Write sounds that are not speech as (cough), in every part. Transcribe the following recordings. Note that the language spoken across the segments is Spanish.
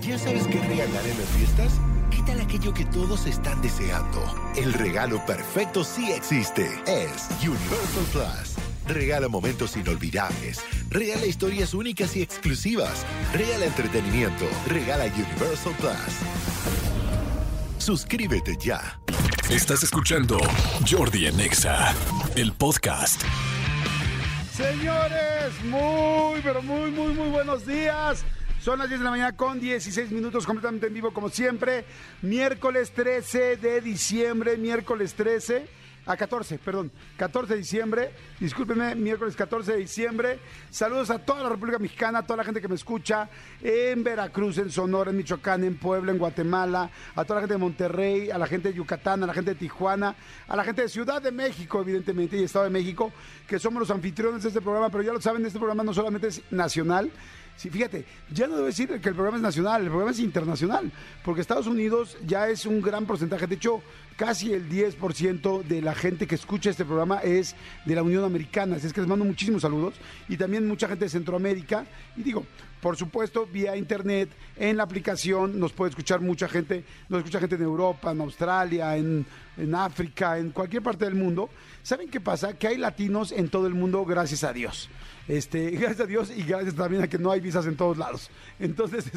¿Ya sabes qué regalar en las fiestas? ¿Qué tal aquello que todos están deseando? El regalo perfecto sí existe. Es Universal Plus. Regala momentos inolvidables. Regala historias únicas y exclusivas. Regala entretenimiento. Regala Universal Plus. Suscríbete ya. Estás escuchando Jordi Anexa, el podcast. Señores, muy, pero muy, muy, muy buenos días. Son las 10 de la mañana con 16 minutos completamente en vivo como siempre. Miércoles 13 de diciembre, miércoles 13 a 14, perdón, 14 de diciembre, discúlpenme, miércoles 14 de diciembre. Saludos a toda la República Mexicana, a toda la gente que me escucha en Veracruz, en Sonora, en Michoacán, en Puebla, en Guatemala, a toda la gente de Monterrey, a la gente de Yucatán, a la gente de Tijuana, a la gente de Ciudad de México, evidentemente, y Estado de México, que somos los anfitriones de este programa, pero ya lo saben, este programa no solamente es nacional, Sí, fíjate, ya no debo decir que el programa es nacional, el programa es internacional, porque Estados Unidos ya es un gran porcentaje, de hecho, casi el 10% de la gente que escucha este programa es de la Unión Americana, así es que les mando muchísimos saludos, y también mucha gente de Centroamérica, y digo, por supuesto, vía internet, en la aplicación, nos puede escuchar mucha gente, nos escucha gente en Europa, en Australia, en, en África, en cualquier parte del mundo. ¿Saben qué pasa? Que hay latinos en todo el mundo, gracias a Dios. Este, (laughs) gracias a Dios y gracias también a que no hay visas en todos lados. Entonces, (laughs)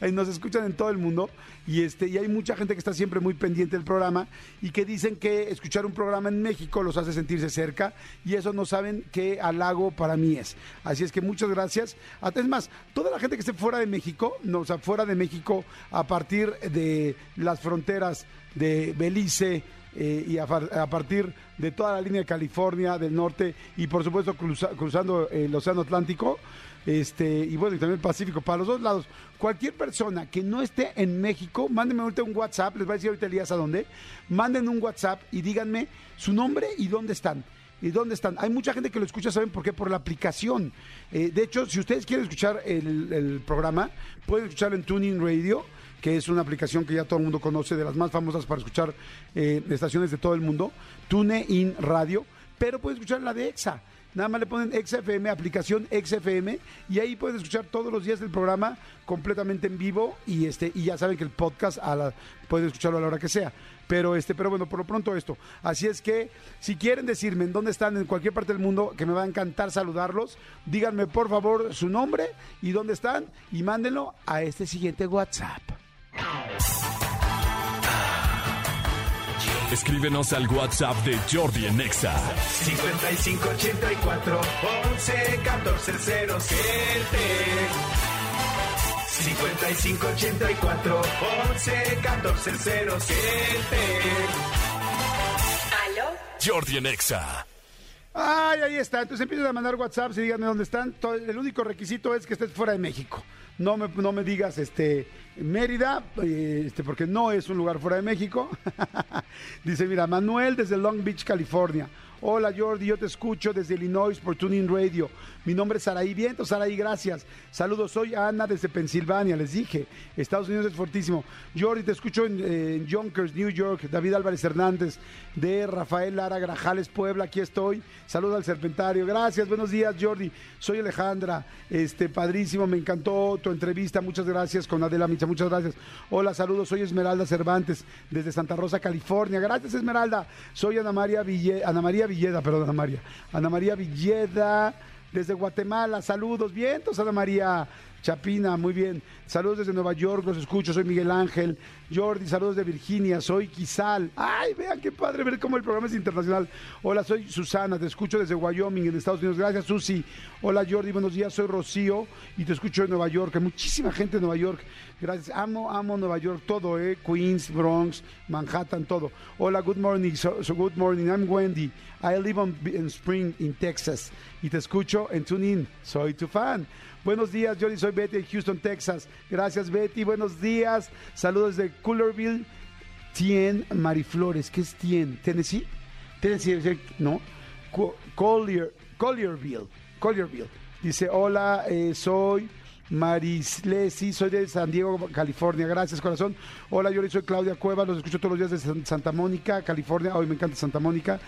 este, nos escuchan en todo el mundo y este, y hay mucha gente que está siempre muy pendiente del programa y que dicen que escuchar un programa en México los hace sentirse cerca y eso no saben qué halago para mí es. Así es que muchas gracias. Es más, toda la gente que esté fuera de México, no, o sea, fuera de México a partir de las fronteras de Belice, eh, y a, partir de toda la línea de California, del norte y por supuesto cruzando el Océano Atlántico este y bueno, y también el Pacífico, para los dos lados. Cualquier persona que no esté en México, mándenme ahorita un WhatsApp, les voy a decir ahorita Elías a dónde, manden un WhatsApp y díganme su nombre y dónde están. ¿Y dónde están? Hay mucha gente que lo escucha, ¿saben por qué? Por la aplicación. Eh, de hecho, si ustedes quieren escuchar el, el programa, pueden escucharlo en Tuning Radio que es una aplicación que ya todo el mundo conoce, de las más famosas para escuchar eh, estaciones de todo el mundo, TuneIn Radio, pero puedes escuchar la de EXA. Nada más le ponen XFM, aplicación XFM, y ahí pueden escuchar todos los días el programa completamente en vivo y este y ya saben que el podcast a la, pueden escucharlo a la hora que sea. Pero este, pero bueno, por lo pronto esto. Así es que si quieren decirme en dónde están en cualquier parte del mundo, que me va a encantar saludarlos, díganme por favor su nombre y dónde están y mándenlo a este siguiente WhatsApp. Escríbenos al WhatsApp de Jordi en Nexa. 5584 11 14 07. 5584 11 14 07. ¿Aló? Jordi en Nexa. Ay, ahí está. Entonces empiezan a mandar WhatsApp y díganme dónde están. El único requisito es que estés fuera de México. No me, no me digas este Mérida, eh, este, porque no es un lugar fuera de México. (laughs) Dice, mira, Manuel desde Long Beach, California. Hola Jordi, yo te escucho desde Illinois por Tuning Radio. Mi nombre es Saraí Viento, Saraí, gracias. Saludos, soy Ana desde Pensilvania, les dije. Estados Unidos es fortísimo. Jordi, te escucho en, en Yonkers, New York. David Álvarez Hernández de Rafael Lara Grajales, Puebla, aquí estoy. Saludos al Serpentario. Gracias, buenos días Jordi. Soy Alejandra, este padrísimo, me encantó tu entrevista. Muchas gracias con Adela Micha, muchas gracias. Hola, saludos, soy Esmeralda Cervantes desde Santa Rosa, California. Gracias Esmeralda. Soy Ana María Ville, Ana María Villeda, perdón, Ana María. Ana María Villeda, desde Guatemala. Saludos, vientos, Ana María. Chapina, muy bien. Saludos desde Nueva York, los escucho, soy Miguel Ángel. Jordi, saludos de Virginia, soy Quizal. Ay, vean qué padre ver cómo el programa es internacional. Hola, soy Susana, te escucho desde Wyoming, en Estados Unidos. Gracias, Susi. Hola, Jordi, buenos días, soy Rocío y te escucho en Nueva York. Hay muchísima gente en Nueva York. Gracias, amo, amo Nueva York, todo, ¿eh? Queens, Bronx, Manhattan, todo. Hola, good morning, so, good morning, I'm Wendy. I live on, in Spring, in Texas. Y te escucho en TuneIn, soy tu fan. Buenos días, Jordi, soy Betty de Houston, Texas. Gracias, Betty. Buenos días. Saludos de Cullerville, Tien Mariflores. ¿Qué es Tien? ¿Tennessee? Tennessee, ¿no? Collier, Collierville. Collierville. Dice, hola, eh, soy Marislesi, soy de San Diego, California. Gracias, corazón. Hola, yo soy Claudia Cueva, los escucho todos los días de Santa Mónica, California. Hoy me encanta Santa Mónica.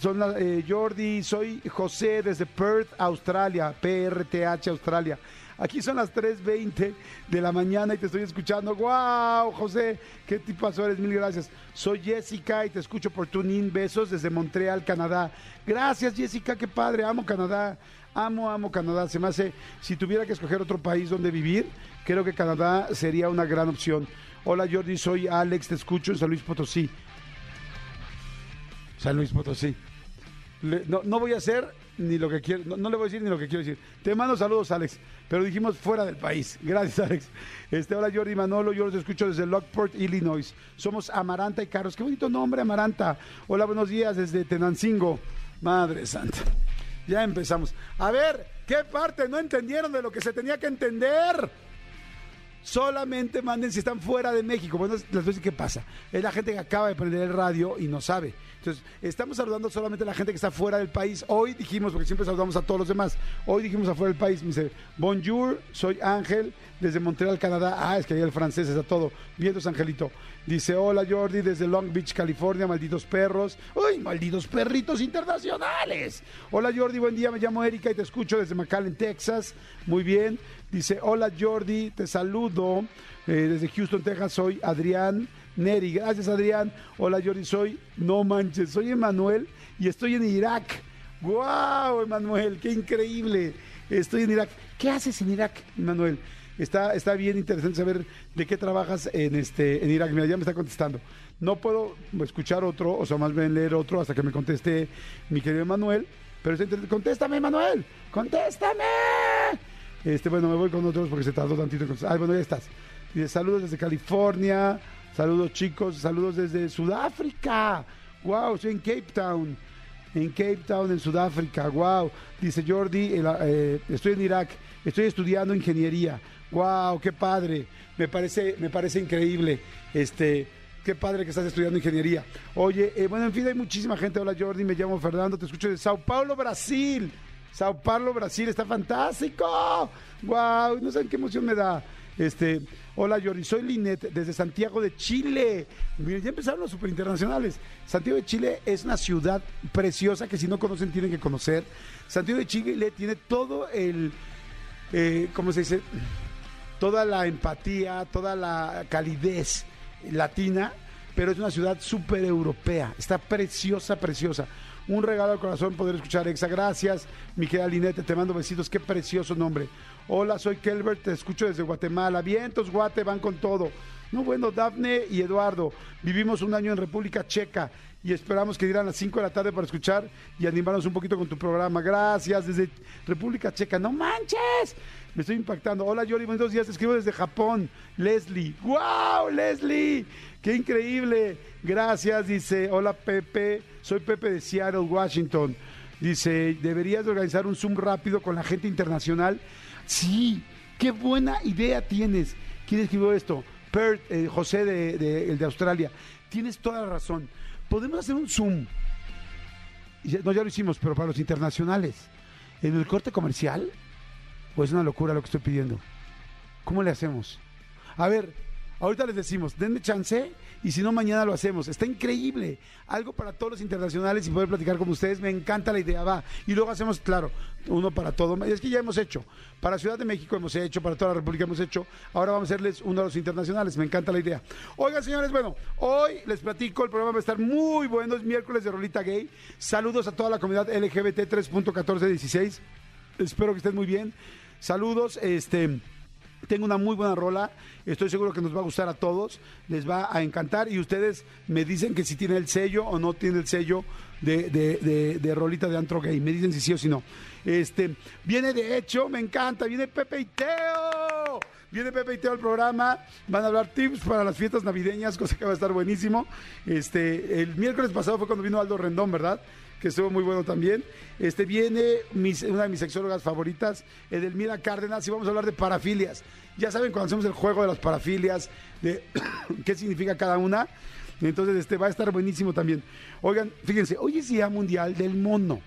Son eh, Jordi, soy José desde Perth, Australia, PRTH Australia. Aquí son las 3.20 de la mañana y te estoy escuchando. ¡Wow, José! ¿Qué tipo eres? Mil gracias. Soy Jessica y te escucho por TuneIn. Besos desde Montreal, Canadá. Gracias, Jessica. Qué padre. Amo Canadá. Amo, amo Canadá. Se me hace, si tuviera que escoger otro país donde vivir, creo que Canadá sería una gran opción. Hola Jordi, soy Alex, te escucho en San Luis Potosí. San Luis Potosí. no, voy a hacer ni lo que quiero, no, le voy a decir ni lo que quiero decir. Te mando saludos, Alex, pero dijimos fuera del país. (laughs) Gracias, Alex. Este, hola Jordi Manolo, yo los escucho desde Lockport, Illinois. Somos Amaranta y Carlos. Qué bonito nombre, Amaranta. Hola, buenos días desde Tenancingo. Madre Santa. Ya empezamos. A ver, ¿qué parte no entendieron de lo que se tenía que entender? Solamente manden si están fuera de México. Bueno, les voy a decir qué pasa. Es la gente que acaba de prender el radio y no sabe. Entonces, estamos saludando solamente a la gente que está fuera del país. Hoy dijimos, porque siempre saludamos a todos los demás, hoy dijimos afuera del país, me bonjour, soy Ángel, desde Montreal, Canadá. Ah, es que ahí el francés está todo. Vientos, Angelito. Dice, hola Jordi, desde Long Beach, California, malditos perros. ¡Uy, malditos perritos internacionales! Hola Jordi, buen día, me llamo Erika y te escucho desde McAllen, Texas. Muy bien. Dice, hola Jordi, te saludo eh, desde Houston, Texas, soy Adrián Neri. Gracias Adrián. Hola Jordi, soy, no manches, soy Emanuel y estoy en Irak. ¡Guau, Emanuel! ¡Qué increíble! Estoy en Irak. ¿Qué haces en Irak, Emanuel? Está, está bien interesante saber de qué trabajas en, este, en Irak. Mira, ya me está contestando. No puedo escuchar otro, o sea, más bien leer otro hasta que me conteste mi querido Emanuel. Pero está interesante. ¡Contéstame, Emanuel! ¡Contéstame! Este, bueno, me voy con otros porque se tardó tantito. Ah, bueno, ya estás. Dice, saludos desde California, saludos chicos, saludos desde Sudáfrica. Wow, estoy en Cape Town. En Cape Town, en Sudáfrica. Wow. Dice Jordi, eh, estoy en Irak, estoy estudiando ingeniería. Wow, qué padre. Me parece, me parece increíble. Este, qué padre que estás estudiando ingeniería. Oye, eh, bueno, en fin, hay muchísima gente. Hola Jordi, me llamo Fernando, te escucho de Sao Paulo, Brasil. Sao Paulo, Brasil, está fantástico. Wow, no saben qué emoción me da. Este, hola Jordi, soy Linet desde Santiago de Chile. Miren, ya empezaron los superinternacionales. Santiago de Chile es una ciudad preciosa que si no conocen tienen que conocer. Santiago de Chile tiene todo el, eh, ¿cómo se dice? Toda la empatía, toda la calidez latina, pero es una ciudad súper europea. Está preciosa, preciosa un regalo al corazón poder escuchar Exa. Gracias, mi querida Linete, te mando besitos, qué precioso nombre. Hola, soy Kelbert, te escucho desde Guatemala. Vientos, Guate, van con todo. No, bueno, Dafne y Eduardo, vivimos un año en República Checa y esperamos que dieran las 5 de la tarde para escuchar y animarnos un poquito con tu programa. Gracias, desde República Checa. ¡No manches! Me estoy impactando. Hola, Yori, buenos días. Escribo desde Japón. Leslie. ¡Wow, Leslie! ¡Qué increíble! Gracias, dice. Hola, Pepe. Soy Pepe de Seattle, Washington. Dice, deberías organizar un Zoom rápido con la gente internacional. Sí, qué buena idea tienes. ¿Quién escribió esto? Perth, eh, José de, el de Australia. Tienes toda la razón. Podemos hacer un Zoom. No, ya lo hicimos, pero para los internacionales. En el corte comercial, pues es una locura lo que estoy pidiendo. ¿Cómo le hacemos? A ver, ahorita les decimos, denme chance y si no, mañana lo hacemos. Está increíble. Algo para todos los internacionales y poder platicar con ustedes. Me encanta la idea, va. Y luego hacemos, claro, uno para todo. Es que ya hemos hecho. Para Ciudad de México hemos hecho, para toda la República hemos hecho. Ahora vamos a hacerles uno de los internacionales. Me encanta la idea. Oigan, señores, bueno, hoy les platico. El programa va a estar muy bueno. Es miércoles de Rolita Gay. Saludos a toda la comunidad LGBT 3.1416. Espero que estén muy bien. Saludos, este. Tengo una muy buena rola, estoy seguro que nos va a gustar a todos, les va a encantar y ustedes me dicen que si tiene el sello o no tiene el sello de, de, de, rolita de antro gay, me dicen si sí o si no. Este, viene de hecho, me encanta, viene Pepe y Teo. Viene Pepe y Teo al programa, van a hablar tips para las fiestas navideñas, cosa que va a estar buenísimo. Este, el miércoles pasado fue cuando vino Aldo Rendón, ¿verdad? Que estuvo muy bueno también. Este viene una de mis sexólogas favoritas, Edelmira Cárdenas, y vamos a hablar de parafilias. Ya saben, cuando hacemos el juego de las parafilias, de (coughs) qué significa cada una. Entonces, este va a estar buenísimo también. Oigan, fíjense, hoy es Día Mundial del Mono.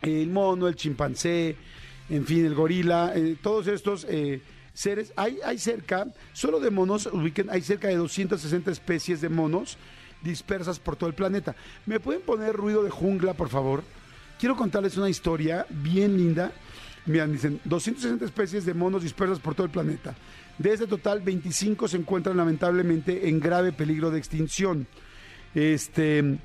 El mono, el chimpancé, en fin, el gorila, eh, todos estos eh, seres. Hay, hay cerca, solo de monos, hay cerca de 260 especies de monos dispersas por todo el planeta. ¿Me pueden poner ruido de jungla, por favor? Quiero contarles una historia bien linda. Miren, dicen 260 especies de monos dispersas por todo el planeta. De ese total, 25 se encuentran lamentablemente en grave peligro de extinción. Este, eh,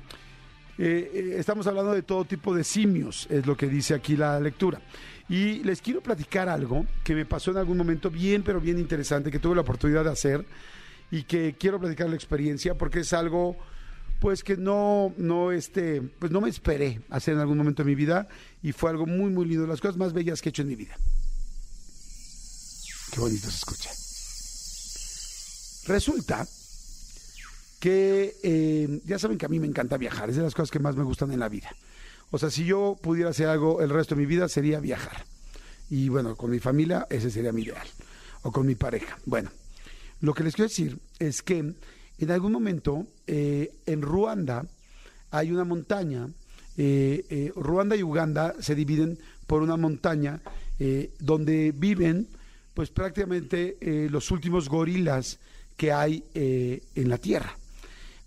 eh, estamos hablando de todo tipo de simios, es lo que dice aquí la lectura. Y les quiero platicar algo que me pasó en algún momento bien, pero bien interesante, que tuve la oportunidad de hacer y que quiero platicar la experiencia porque es algo pues que no, no, este, pues no me esperé hacer en algún momento de mi vida y fue algo muy, muy lindo, las cosas más bellas que he hecho en mi vida. Qué bonito se escucha. Resulta que eh, ya saben que a mí me encanta viajar, es de las cosas que más me gustan en la vida. O sea, si yo pudiera hacer algo el resto de mi vida sería viajar. Y bueno, con mi familia ese sería mi ideal. O con mi pareja. Bueno, lo que les quiero decir es que en algún momento eh, en Ruanda hay una montaña, eh, eh, Ruanda y Uganda se dividen por una montaña donde viven pues prácticamente los últimos gorilas que hay en la Tierra.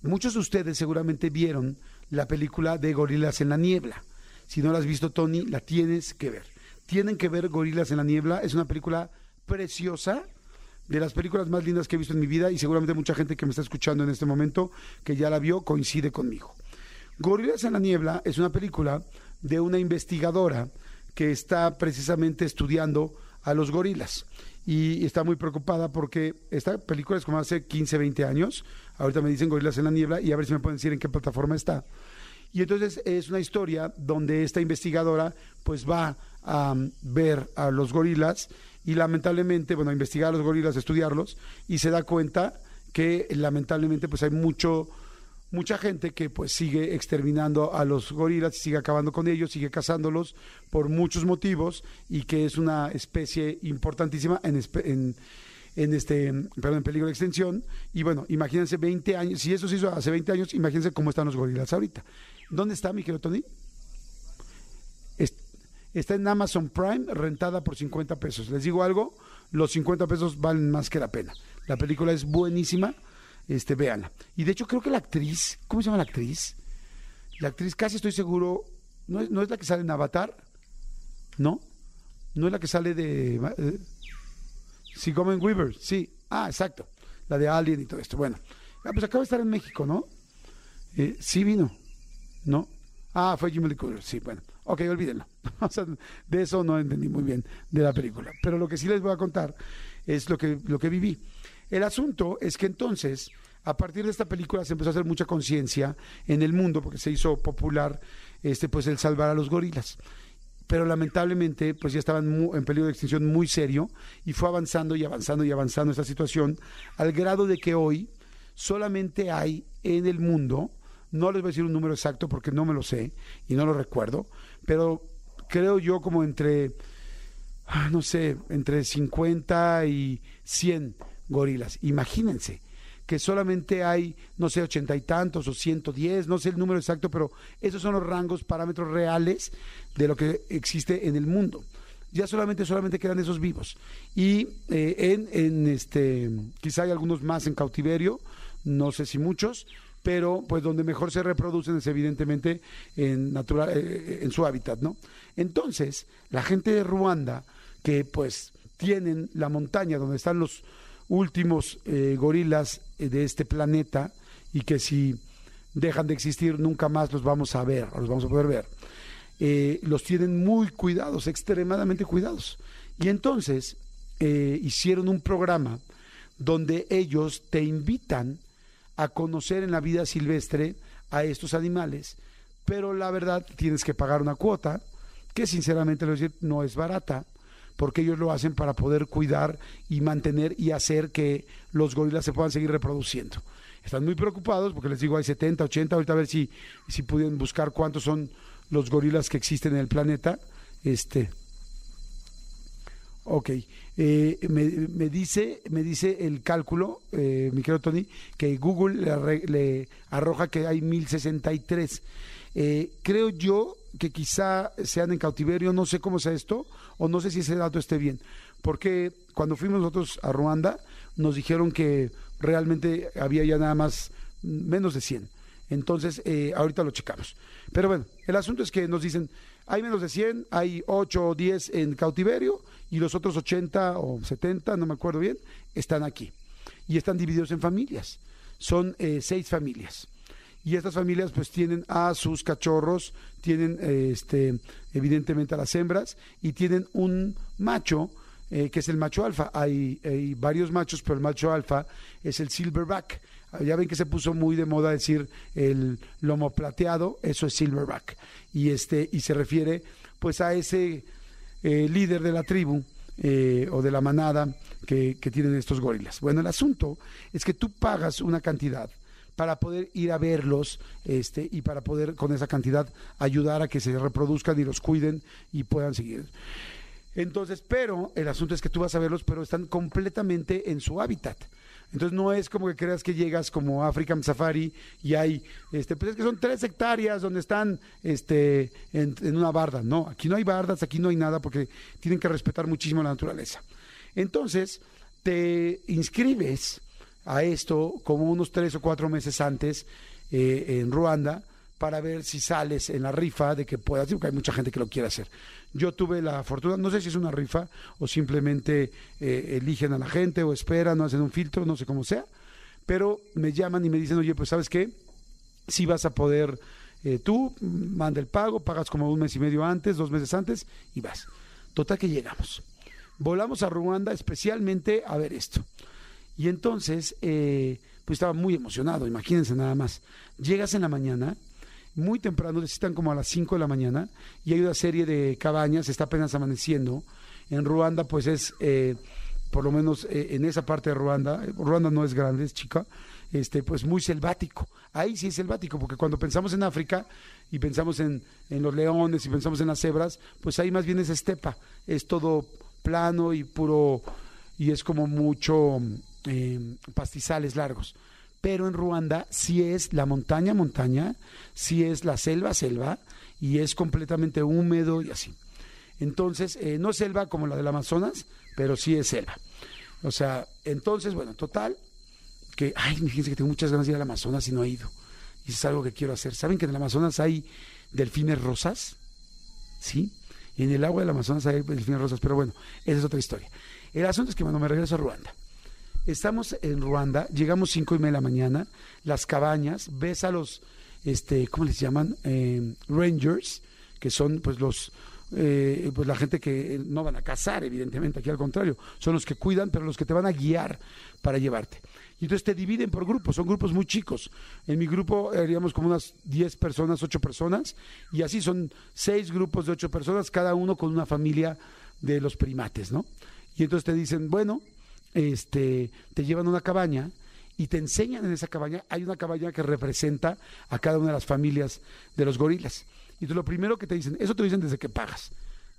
Muchos de ustedes seguramente vieron la película de Gorilas en la Niebla. Si no la has visto, Tony, la tienes que ver. Tienen que ver Gorilas en la Niebla. Es una película preciosa de las películas más lindas que he visto en mi vida y seguramente mucha gente que me está escuchando en este momento que ya la vio coincide conmigo. Gorilas en la Niebla es una película de una investigadora que está precisamente estudiando a los gorilas y está muy preocupada porque esta película es como hace 15, 20 años. Ahorita me dicen Gorilas en la Niebla y a ver si me pueden decir en qué plataforma está. Y entonces es una historia donde esta investigadora pues va a ver a los gorilas y lamentablemente, bueno, investigar los gorilas, estudiarlos y se da cuenta que lamentablemente pues hay mucho mucha gente que pues sigue exterminando a los gorilas, sigue acabando con ellos, sigue cazándolos por muchos motivos y que es una especie importantísima en, en, en este, perdón, en peligro de extinción. Y bueno, imagínense 20 años, si eso se hizo hace 20 años, imagínense cómo están los gorilas ahorita. ¿Dónde está mi querido Tony? Está en Amazon Prime, rentada por 50 pesos. Les digo algo, los 50 pesos valen más que la pena. La película es buenísima, este, véanla. Y de hecho creo que la actriz, ¿cómo se llama la actriz? La actriz casi estoy seguro, ¿no es, no es la que sale en Avatar? ¿No? ¿No es la que sale de... Eh, Sigourney Weaver, sí. Ah, exacto. La de Alien y todo esto. Bueno, ah, pues acaba de estar en México, ¿no? Eh, sí vino, ¿no? Ah, fue Jimmy Lee Cooper, sí, bueno. Ok, olvídenlo. (laughs) de eso no entendí muy bien de la película. Pero lo que sí les voy a contar es lo que, lo que viví. El asunto es que entonces, a partir de esta película se empezó a hacer mucha conciencia en el mundo, porque se hizo popular este, pues el salvar a los gorilas. Pero lamentablemente, pues ya estaban en peligro de extinción muy serio y fue avanzando y avanzando y avanzando esta situación al grado de que hoy solamente hay en el mundo no les voy a decir un número exacto porque no me lo sé y no lo recuerdo, pero creo yo como entre, ah, no sé, entre 50 y 100 gorilas. Imagínense que solamente hay, no sé, ochenta y tantos o 110, no sé el número exacto, pero esos son los rangos, parámetros reales de lo que existe en el mundo. Ya solamente, solamente quedan esos vivos. Y eh, en, en este, quizá hay algunos más en cautiverio, no sé si muchos, pero pues donde mejor se reproducen es evidentemente en, natural, eh, en su hábitat, ¿no? Entonces, la gente de Ruanda, que pues tienen la montaña donde están los últimos eh, gorilas eh, de este planeta y que si dejan de existir nunca más los vamos a ver, o los vamos a poder ver, los tienen muy cuidados, extremadamente cuidados. Y entonces hicieron un programa donde ellos te invitan a conocer en la vida silvestre a estos animales, pero la verdad tienes que pagar una cuota que sinceramente no es barata, porque ellos lo hacen para poder cuidar y mantener y hacer que los gorilas se puedan seguir reproduciendo. Están muy preocupados porque les digo hay 70, 80, ahorita a ver si, si pudieran buscar cuántos son los gorilas que existen en el planeta. Este, Ok, eh, me, dice, me dice el cálculo, eh, mi querido Tony, que Google le, arroja que hay 1063. Eh, creo yo que quizá sean en cautiverio, no sé cómo sea esto, o no sé si ese dato esté bien, porque cuando fuimos nosotros a Ruanda nos dijeron que realmente había ya nada más menos de 100. Entonces, eh, ahorita lo checamos. Pero bueno, el asunto es que nos dicen, hay menos de 100, hay 8 o 10 en cautiverio y los otros 80 o 70, no me acuerdo bien, están aquí. Y están divididos en familias. Son eh, seis familias. Y estas familias pues tienen a sus cachorros, tienen eh, este, evidentemente a las hembras y tienen un macho eh, que es el macho alfa. Hay, hay, varios machos, pero el macho alfa es el silverback. Ya ven que se puso muy de moda decir el lomo plateado, eso es silverback. Y, este, y se refiere pues a ese eh, líder de la tribu eh, o de la manada que, que tienen estos gorilas. Bueno, el asunto es que tú pagas una cantidad para poder ir a verlos este, y para poder con esa cantidad ayudar a que se reproduzcan y los cuiden y puedan seguir. Entonces, pero el asunto es que tú vas a verlos, pero están completamente en su hábitat. Entonces no es como que creas que llegas como African Safari y hay, este, pues es que son tres hectáreas donde están este, en, una barda. No, aquí no hay bardas, aquí no hay nada porque tienen que respetar muchísimo la naturaleza. Entonces, te inscribes a esto como unos tres o cuatro meses antes eh, en Ruanda para ver si sales en la rifa de que puedas, porque hay mucha gente que lo quiere hacer. Yo tuve la fortuna, no sé si es una rifa o simplemente eh, eligen a la gente o esperan o hacen un filtro, no sé cómo sea, pero me llaman y me dicen, oye, pues sabes qué, si vas a poder, eh, tú manda el pago, pagas como un mes y medio antes, dos meses antes y vas. Total que llegamos. Volamos a Ruanda especialmente a ver esto. Y entonces, eh, pues estaba muy emocionado, imagínense nada más. Llegas en la mañana muy temprano, necesitan como a las 5 de la mañana, y hay una serie de cabañas, está apenas amaneciendo. En Ruanda, pues es, eh, por lo menos eh, en esa parte de Ruanda, Ruanda no es grande, es chica, este, pues muy selvático. Ahí sí es selvático, porque cuando pensamos en África y pensamos en, en los leones y pensamos en las cebras, pues ahí más bien es estepa, es todo plano y puro, y es como mucho eh, pastizales largos pero en Ruanda sí es la montaña, montaña, sí es la selva, selva, y es completamente húmedo y así. Entonces, eh, no es selva como la del Amazonas, pero sí es selva. O sea, entonces, bueno, total, que, ay, fíjense que tengo muchas ganas de ir al Amazonas y no he ido. Y es algo que quiero hacer. ¿Saben que en el Amazonas hay delfines rosas? ¿Sí? Y en el agua del Amazonas hay delfines rosas, pero bueno, esa es otra historia. El asunto es que cuando me regreso a Ruanda, Estamos en Ruanda, llegamos cinco y media de la mañana, las cabañas, ves a los, este, ¿cómo les llaman? Eh, rangers, que son pues los, eh, pues la gente que no van a cazar, evidentemente, aquí al contrario, son los que cuidan, pero los que te van a guiar para llevarte. Y entonces te dividen por grupos, son grupos muy chicos. En mi grupo haríamos como unas 10 personas, 8 personas, y así son seis grupos de 8 personas, cada uno con una familia de los primates, ¿no? Y entonces te dicen, bueno, este, te llevan a una cabaña y te enseñan en esa cabaña, hay una cabaña que representa a cada una de las familias de los gorilas. Y tú lo primero que te dicen, eso te dicen desde que pagas,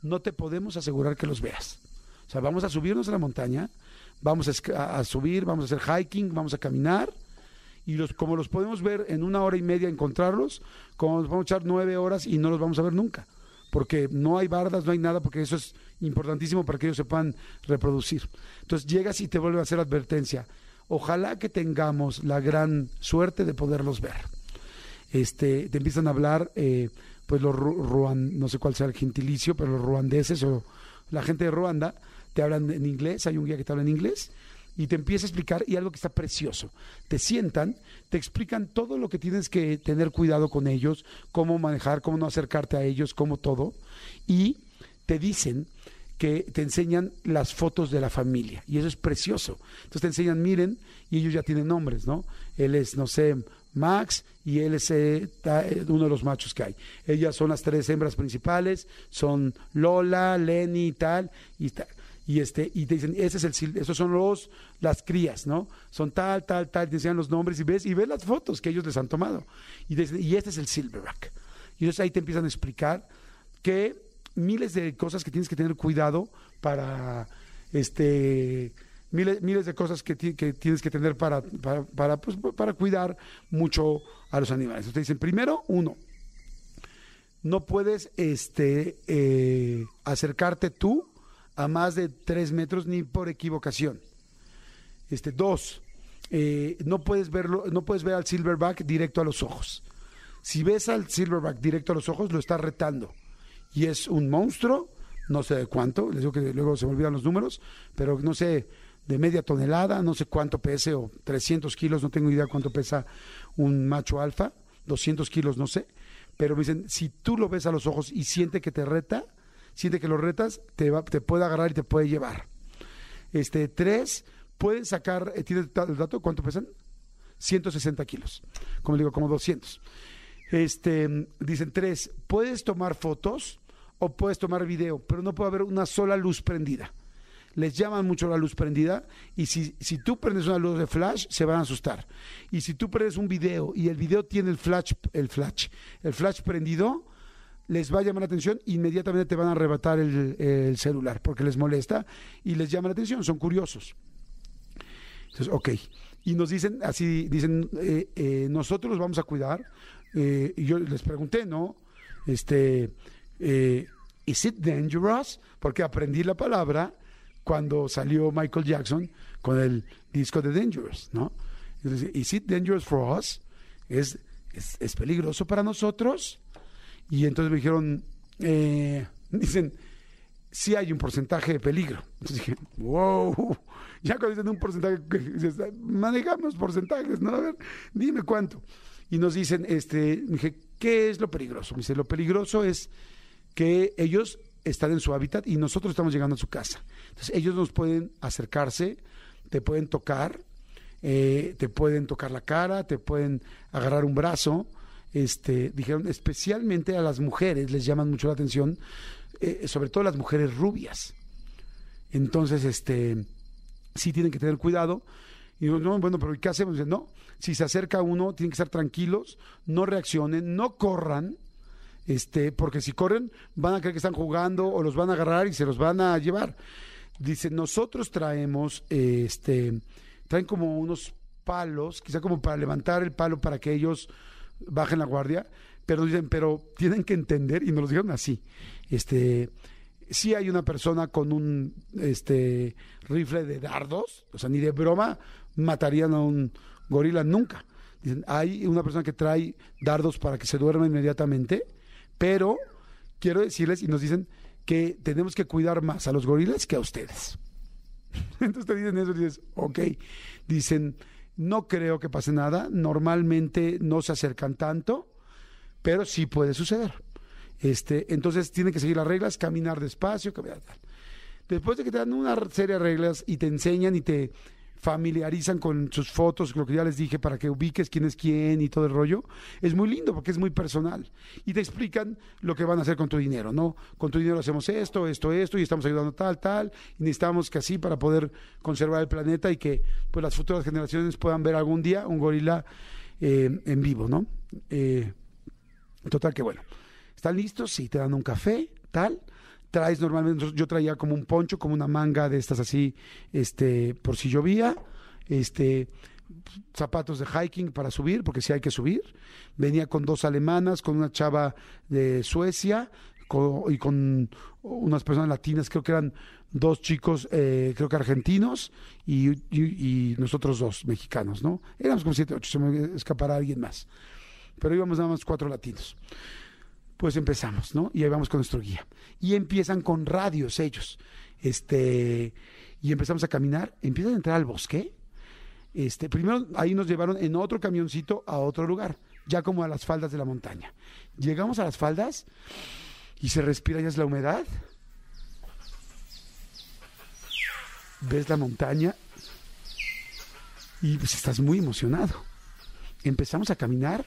no te podemos asegurar que los veas. O sea, vamos a subirnos a la montaña, vamos a, a subir, vamos a hacer hiking, vamos a caminar, y los, como los podemos ver en una hora y media encontrarlos, como nos vamos a echar nueve horas y no los vamos a ver nunca porque no hay bardas, no hay nada, porque eso es importantísimo para que ellos se puedan reproducir. Entonces llegas y te vuelve a hacer advertencia. Ojalá que tengamos la gran suerte de poderlos ver. Este, te empiezan a hablar, eh, pues los ruan, no sé cuál sea el gentilicio, pero los ruandeses o la gente de Ruanda te hablan en inglés, hay un guía que te habla en inglés, y te empieza a explicar y algo que está precioso. Te sientan, te explican todo lo que tienes que tener cuidado con ellos, cómo manejar, cómo no acercarte a ellos, cómo todo. Y te dicen que te enseñan las fotos de la familia y eso es precioso. Entonces te enseñan, miren, y ellos ya tienen nombres, ¿no? Él es, no sé, Max y él es eh, eh, uno de los machos que hay. Ellas son las tres hembras principales, son Lola, Lenny y tal, y tal y este y te dicen ese es el esos son los las crías no son tal tal tal te enseñan los nombres y ves y ves las fotos que ellos les han tomado. Y, y este es el silverback y entonces ahí te empiezan a explicar que miles de cosas que tienes que tener cuidado para este miles, miles de cosas que, que tienes que tener para para pues, para cuidar mucho a los animales. Entonces dicen primero uno no puedes este eh, acercarte tú a más de tres metros ni por equivocación. Este, dos, eh, no puedes verlo, no puedes ver al silverback directo a los ojos. Si ves al silverback directo a los ojos, lo estás retando. Y es un monstruo, no sé de cuánto, les digo que luego se me olvidan los números, pero no sé, de media tonelada, no sé cuánto pese, o 300 kilos, no tengo idea cuánto pesa un macho alfa, 200 kilos, no sé. Pero me dicen, si tú lo ves a los ojos y siente que te reta, siente que lo retas, te, te puede agarrar y te puede llevar. Este, tres, pueden sacar, eh, ¿tiene el dato? ¿Cuánto pesan? 160 kilos. Como digo, como 200. Este, dicen tres, puedes tomar fotos o puedes tomar video, pero no puede haber una sola luz prendida. Les llaman mucho la luz prendida y si, si tú prendes una luz de flash, se van a asustar. Y si tú prendes un video y el video tiene el flash, el flash, el flash prendido, les va a llamar la atención, inmediatamente te van a arrebatar el, el celular porque les molesta y les llama la atención, son curiosos. Entonces, ok. Y nos dicen, así, dicen, eh, eh, nosotros los vamos a cuidar. Eh, y yo les pregunté, ¿no? Este, ¿is it dangerous? Porque aprendí la palabra cuando salió Michael Jackson con el disco de Dangerous, ¿no? Entonces, ¿is it dangerous for us? ¿Es, es, es peligroso para nosotros? Y entonces me dijeron, eh, (laughs) dicen, sí hay un porcentaje de peligro. Entonces dije, wow, (laughs) ya cuando dicen un porcentaje, (laughs) manejamos porcentajes, ¿no? A ver, dime cuánto. Y nos dicen, este, dije, ¿qué es lo peligroso? Me dice, lo peligroso es que ellos están en su hábitat y nosotros estamos llegando a su casa. Entonces ellos nos pueden acercarse, te pueden tocar, eh, te pueden tocar la cara, te pueden agarrar un brazo. Este, dijeron, especialmente a las mujeres les llaman mucho la atención, eh, sobre todo las mujeres rubias. Entonces, este, sí tienen que tener cuidado. Y digo, no, bueno, pero ¿qué hacemos? Dicen, no, si se acerca uno, tienen que estar tranquilos, no reaccionen, no corran, este, porque si corren van a creer que están jugando o los van a agarrar y se los van a llevar. Dice, nosotros traemos, este, traen como unos palos, quizá como para levantar el palo para que ellos bajen la guardia, pero dicen, pero tienen que entender, y nos lo dijeron así, este, si hay una persona con un este rifle de dardos, o sea, ni de broma matarían a un gorila nunca. Dicen, hay una persona que trae dardos para que se duerma inmediatamente, pero quiero decirles, y nos dicen que tenemos que cuidar más a los gorilas que a ustedes. (laughs) Entonces te dicen eso y dices, ok. Dicen, no creo que pase nada, normalmente no se acercan tanto, pero sí puede suceder. Este, entonces tienen que seguir las reglas, caminar despacio, caminar. Después de que te dan una serie de reglas y te enseñan y te familiarizan con sus fotos, lo que ya les dije, para que ubiques quién es quién y todo el rollo, es muy lindo porque es muy personal. Y te explican lo que van a hacer con tu dinero, ¿no? Con tu dinero hacemos esto, esto, esto, y estamos ayudando tal, tal, y necesitamos que así para poder conservar el planeta y que pues las futuras generaciones puedan ver algún día un gorila eh, en vivo, ¿no? Eh, total que bueno. ¿Están listos? Sí, te dan un café, tal. Traes normalmente, yo traía como un poncho, como una manga de estas así, este, por si llovía, este, zapatos de hiking para subir, porque sí hay que subir. Venía con dos alemanas, con una chava de Suecia y con unas personas latinas, creo que eran dos chicos, eh, creo que argentinos, y, y- y nosotros dos mexicanos, ¿no? Éramos como siete, ocho, se me escapará alguien más. Pero íbamos nada más cuatro latinos pues empezamos, ¿no? Y ahí vamos con nuestro guía. Y empiezan con radios ellos. Este, y empezamos a caminar, empiezan a entrar al bosque. Este, primero ahí nos llevaron en otro camioncito a otro lugar, ya como a las faldas de la montaña. Llegamos a las faldas y se respira ya es la humedad. Ves la montaña y pues estás muy emocionado. Empezamos a caminar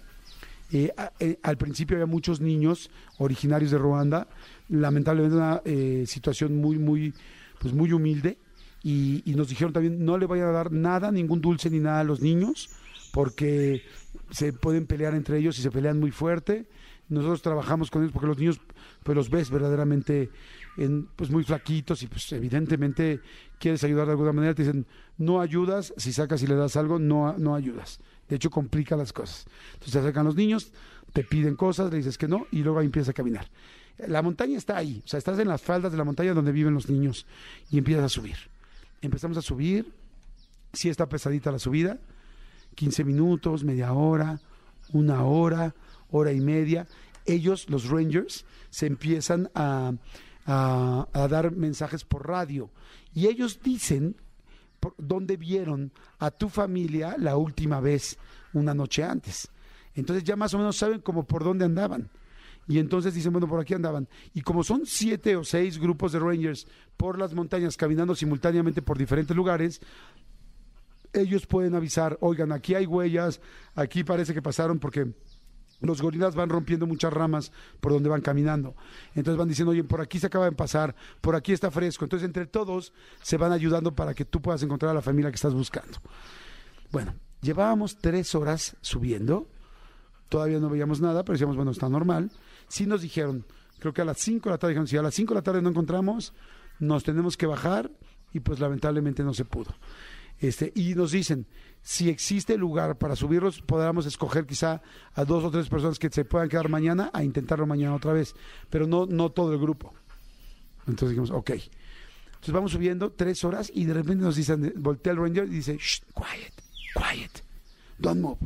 eh, eh, al principio había muchos niños originarios de Ruanda, lamentablemente una eh, situación muy, muy, pues muy humilde. Y, y nos dijeron también no le vayan a dar nada, ningún dulce ni nada a los niños, porque se pueden pelear entre ellos y se pelean muy fuerte. Nosotros trabajamos con ellos porque los niños, pues los ves verdaderamente en, pues muy flaquitos y pues evidentemente quieres ayudar de alguna manera, te dicen no ayudas, si sacas y le das algo, no, no ayudas. De hecho, complica las cosas. Entonces se acercan los niños, te piden cosas, le dices que no, y luego ahí empiezas a caminar. La montaña está ahí, o sea, estás en las faldas de la montaña donde viven los niños y empiezas a subir. Empezamos a subir sí está pesadita la subida, 15 minutos, media hora, una hora, hora y media. Ellos, los Rangers, se empiezan a, a- a dar mensajes por radio y ellos dicen dónde vieron a tu familia la última vez, una noche antes. Entonces ya más o menos saben como por dónde andaban. Y entonces dicen, bueno, por aquí andaban. Y como son siete o seis grupos de Rangers por las montañas caminando simultáneamente por diferentes lugares, ellos pueden avisar, oigan, aquí hay huellas, aquí parece que pasaron porque los gorilas van rompiendo muchas ramas por donde van caminando. Entonces van diciendo, oye, por aquí se acaba de pasar, por aquí está fresco. Entonces entre todos se van ayudando para que tú puedas encontrar a la familia que estás buscando. Bueno, llevábamos tres horas subiendo, todavía no veíamos nada, pero decíamos, bueno, está normal. Sí nos dijeron, creo que a las 5 de la tarde, dijeron, si a las 5 de la tarde no encontramos, nos tenemos que bajar y pues lamentablemente no se pudo. Este, y nos dicen, si existe lugar para subirlos, podamos escoger quizá a dos o tres personas que se puedan quedar mañana a intentarlo mañana otra vez, pero no, no todo el grupo. Entonces dijimos, ok. Entonces vamos subiendo tres horas y de repente nos dicen, voltea el ranger y dice, Shh, quiet, quiet, don't move.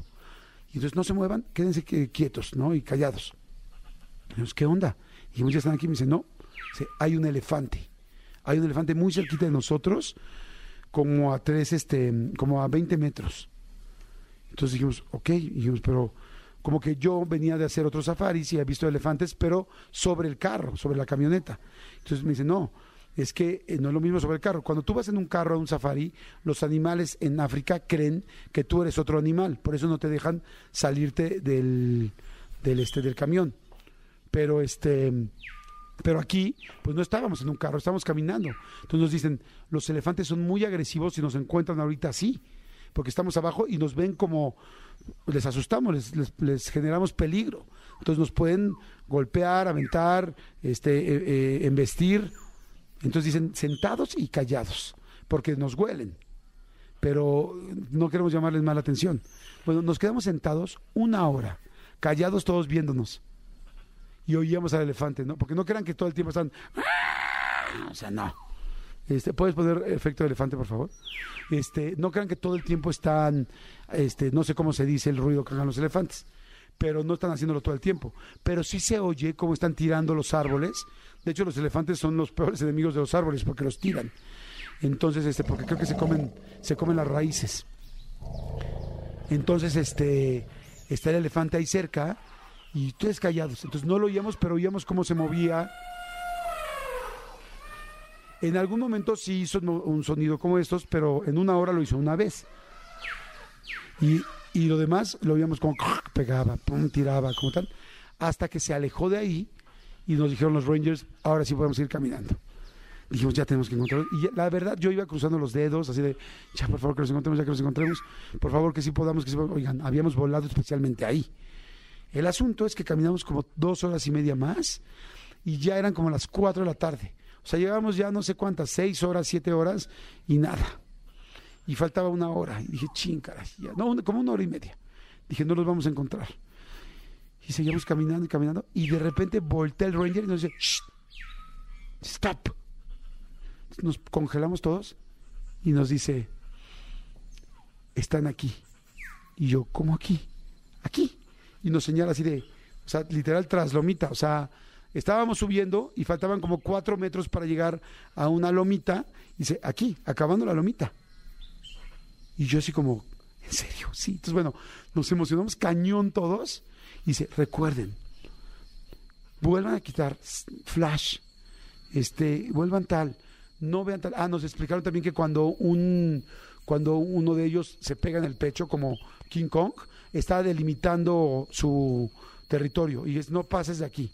Y entonces no se muevan, quédense quietos, ¿no? Y callados. Y dijimos, ¿qué onda? Y dijimos, ya están aquí. Me dice, no, Dice, hay un elefante. Hay un elefante muy cerquita de nosotros, como a tres, este, como a 20 metros. Entonces dijimos, ok, dijimos, pero como que yo venía de hacer otros safaris y he visto elefantes, pero sobre el carro, sobre la camioneta. Entonces me dice, no, es que eh, no es lo mismo sobre el carro. Cuando tú vas en un carro a un safari, los animales en África creen que tú eres otro animal, por eso no te dejan salirte del, del, este, del camión. Pero este, pero aquí, pues no estábamos en un carro, estábamos caminando. Entonces nos dicen, los elefantes son muy agresivos y nos encuentran ahorita así, porque estamos abajo y nos ven como, les asustamos, les, generamos peligro. Entonces nos pueden golpear, aventar, este, eh, eh, embestir. Entonces dicen, sentados y callados, porque nos huelen. Pero no queremos llamarles mala atención. Bueno, nos quedamos sentados una hora, callados todos viéndonos y oíamos al elefante, ¿no? Porque no crean que todo el tiempo están. "Ah", O sea, no. Este, ¿Puedes poner efecto de elefante, por favor? Este, no crean que todo el tiempo están, este, no sé cómo se dice el ruido que hagan los elefantes, pero no están haciéndolo todo el tiempo. Pero sí se oye cómo están tirando los árboles. De hecho, los elefantes son los peores enemigos de los árboles porque los tiran. Entonces, este, porque creo que se comen, se comen las raíces. Entonces, este, está el elefante ahí cerca y todos callados. Entonces no lo oíamos, pero oíamos cómo se movía. En algún momento sí hizo un sonido como estos, pero en una hora lo hizo una vez. Y, y lo demás lo oíamos como pegaba, pum, tiraba, como tal, hasta que se alejó de ahí y nos dijeron los Rangers, ahora sí podemos ir caminando. Dijimos, ya tenemos que encontrarlos. Y la verdad, yo iba cruzando los dedos, así de, ya por favor que los encontremos, ya que los encontremos, por favor que sí podamos, que sí podamos. Oigan, habíamos volado especialmente ahí. El asunto es que caminamos como dos horas y media más y ya eran como las cuatro de la tarde. O sea, llevábamos ya no sé cuántas, seis horas, siete horas y nada. Y faltaba una hora. Y dije, ching, caray, ya. No, como una hora y media. Dije, no los vamos a encontrar. Y seguimos caminando y caminando. Y de repente voltea el ranger y nos dice, "Shh, stop. Nos congelamos todos y nos dice, están aquí. Y yo, ¿cómo aquí? Aquí. Y nos señala así de, o sea, literal tras lomita. O sea, estábamos subiendo y faltaban como cuatro metros para llegar a una lomita. Y dice, aquí, acabando la lomita. Y yo así como, ¿en serio? Sí. Entonces, bueno, nos emocionamos cañón todos. Y dice, recuerden, vuelvan a quitar flash, este, vuelvan tal, no vean tal. Ah, nos explicaron también que cuando un, cuando uno de ellos se pega en el pecho, como King Kong, está delimitando su territorio y es no pases de aquí.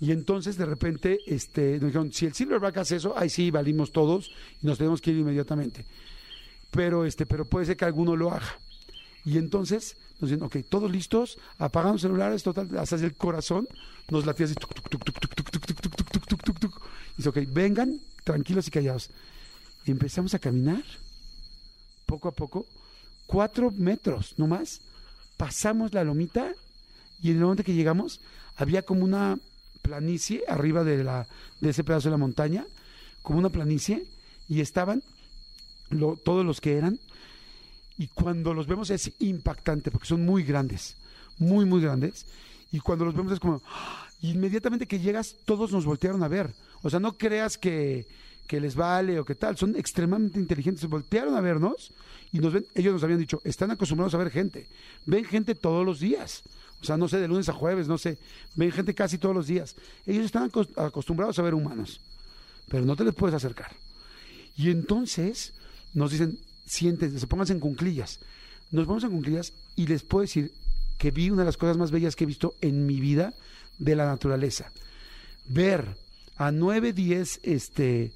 Y entonces de repente este, nos dijeron, si el Silverback hace eso, ahí sí valimos todos y nos tenemos que ir inmediatamente. Pero, este, pero puede ser que alguno lo haga. Y entonces nos dicen, ok, todos listos, apagamos celulares, total, hasta el corazón, nos latía así, tuc, tuc, tuc, Y dice, ok, vengan, tranquilos y callados. Y empezamos a caminar, poco a poco, cuatro metros, no más, pasamos la lomita y en el momento que llegamos había como una planicie arriba de, la, de ese pedazo de la montaña, como una planicie, y estaban todos los que eran. Y cuando los vemos es impactante porque son muy grandes, muy, muy grandes. Y cuando los vemos es como, ¡ah! inmediatamente que llegas, todos nos voltearon a ver. O sea, no creas que, que les vale o qué tal. Son extremadamente inteligentes. Voltearon a vernos y nos ven. Ellos nos habían dicho, están acostumbrados a ver gente. Ven gente todos los días. O sea, no sé, de lunes a jueves, no sé. Ven gente casi todos los días. Ellos están acos- acostumbrados a ver humanos. Pero no te les puedes acercar. Y entonces nos dicen, siéntense, se pónganse en cunclillas. Nos ponemos en cunclillas y les puedo decir que vi una de las cosas más bellas que he visto en mi vida de la naturaleza. Ver a nueve, diez, este,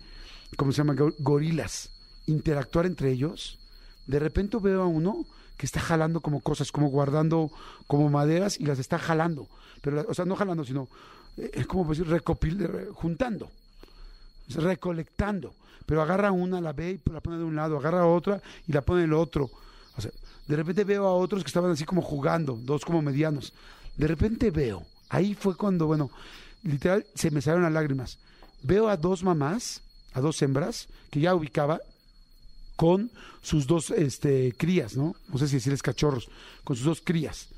¿cómo se llama? Go- Gorilas interactuar entre ellos. De repente veo a uno que está jalando como cosas, como guardando como maderas y las está jalando. Pero, o sea, no jalando, sino, eh, como decir, recopil, re- juntando recolectando, pero agarra una, la ve y la pone de un lado, agarra otra y la pone del otro. De repente veo a otros que estaban así como jugando, dos como medianos. De repente veo, ahí fue cuando, bueno, literal se me salieron las lágrimas. Veo a dos mamás, a dos hembras, que ya ubicaba, con sus dos este, crías, ¿no? No sé si decirles cachorros, con sus dos crías.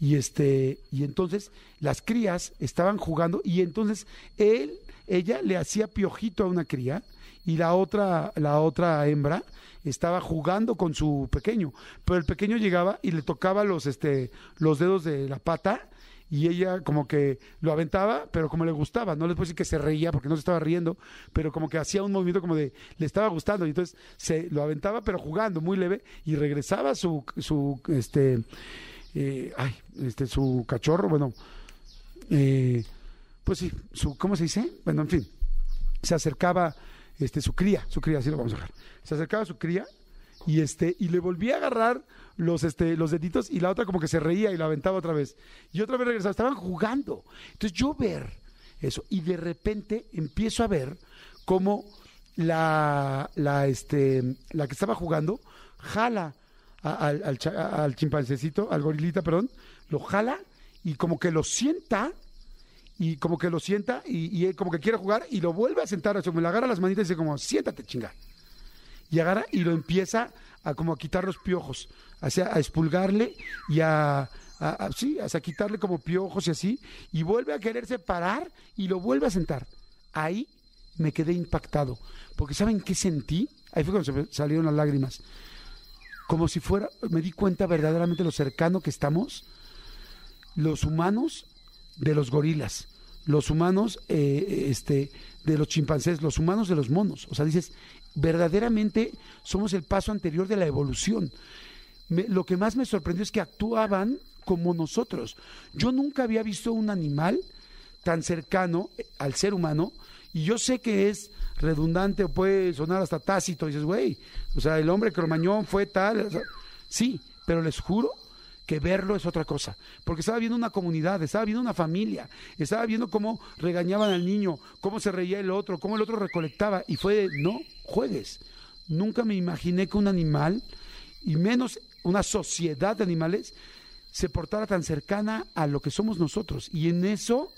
Y este, y entonces las crías estaban jugando, y entonces él, ella le hacía piojito a una cría, y la otra, la otra hembra estaba jugando con su pequeño. Pero el pequeño llegaba y le tocaba los, este, los dedos de la pata, y ella como que lo aventaba, pero como le gustaba, no les puedo decir que se reía porque no se estaba riendo, pero como que hacía un movimiento como de le estaba gustando y entonces se lo aventaba pero jugando muy leve y regresaba su su este eh, ay, este su cachorro, bueno, eh, pues sí, su ¿cómo se dice? Bueno, en fin, se acercaba este su cría, su cría, así lo vamos a dejar. Se acercaba a su cría y este y le volvía a agarrar los este los deditos y la otra como que se reía y la aventaba otra vez. Y otra vez regresaba, estaban jugando. Entonces yo ver eso y de repente empiezo a ver cómo la la este la que estaba jugando jala al, al, al al gorilita, perdón, lo jala y como que lo sienta y como que lo sienta y, y como que quiere jugar y lo vuelve a sentar, o sea, me agarra las manitas y dice como, siéntate, chinga. Y agarra y lo empieza a como a quitar los piojos, hacia, a expulgarle y a, a- a- sí, a quitarle como piojos y así, y vuelve a quererse parar y lo vuelve a sentar. Ahí me quedé impactado, porque ¿saben qué sentí? Ahí fue cuando se salieron las lágrimas. Como si fuera, me di cuenta verdaderamente lo cercano que estamos los humanos de los gorilas, los humanos eh, este, de los chimpancés, los humanos de los monos. O sea, dices, verdaderamente somos el paso anterior de la evolución. Me- lo que más me sorprendió es que actuaban como nosotros. Yo nunca había visto un animal tan cercano eh, al ser humano y yo sé que es redundante o puede sonar hasta tácito. Dices, güey, o sea, el hombre cromañón fue tal. sí, pero les juro que verlo es otra cosa, porque estaba viendo una comunidad, estaba viendo una familia, estaba viendo cómo regañaban al niño, cómo se reía el otro, cómo el otro recolectaba, y fue, no, juegues. Nunca me imaginé que un animal, y menos una sociedad de animales, se portara tan cercana a lo que somos nosotros. Y en eso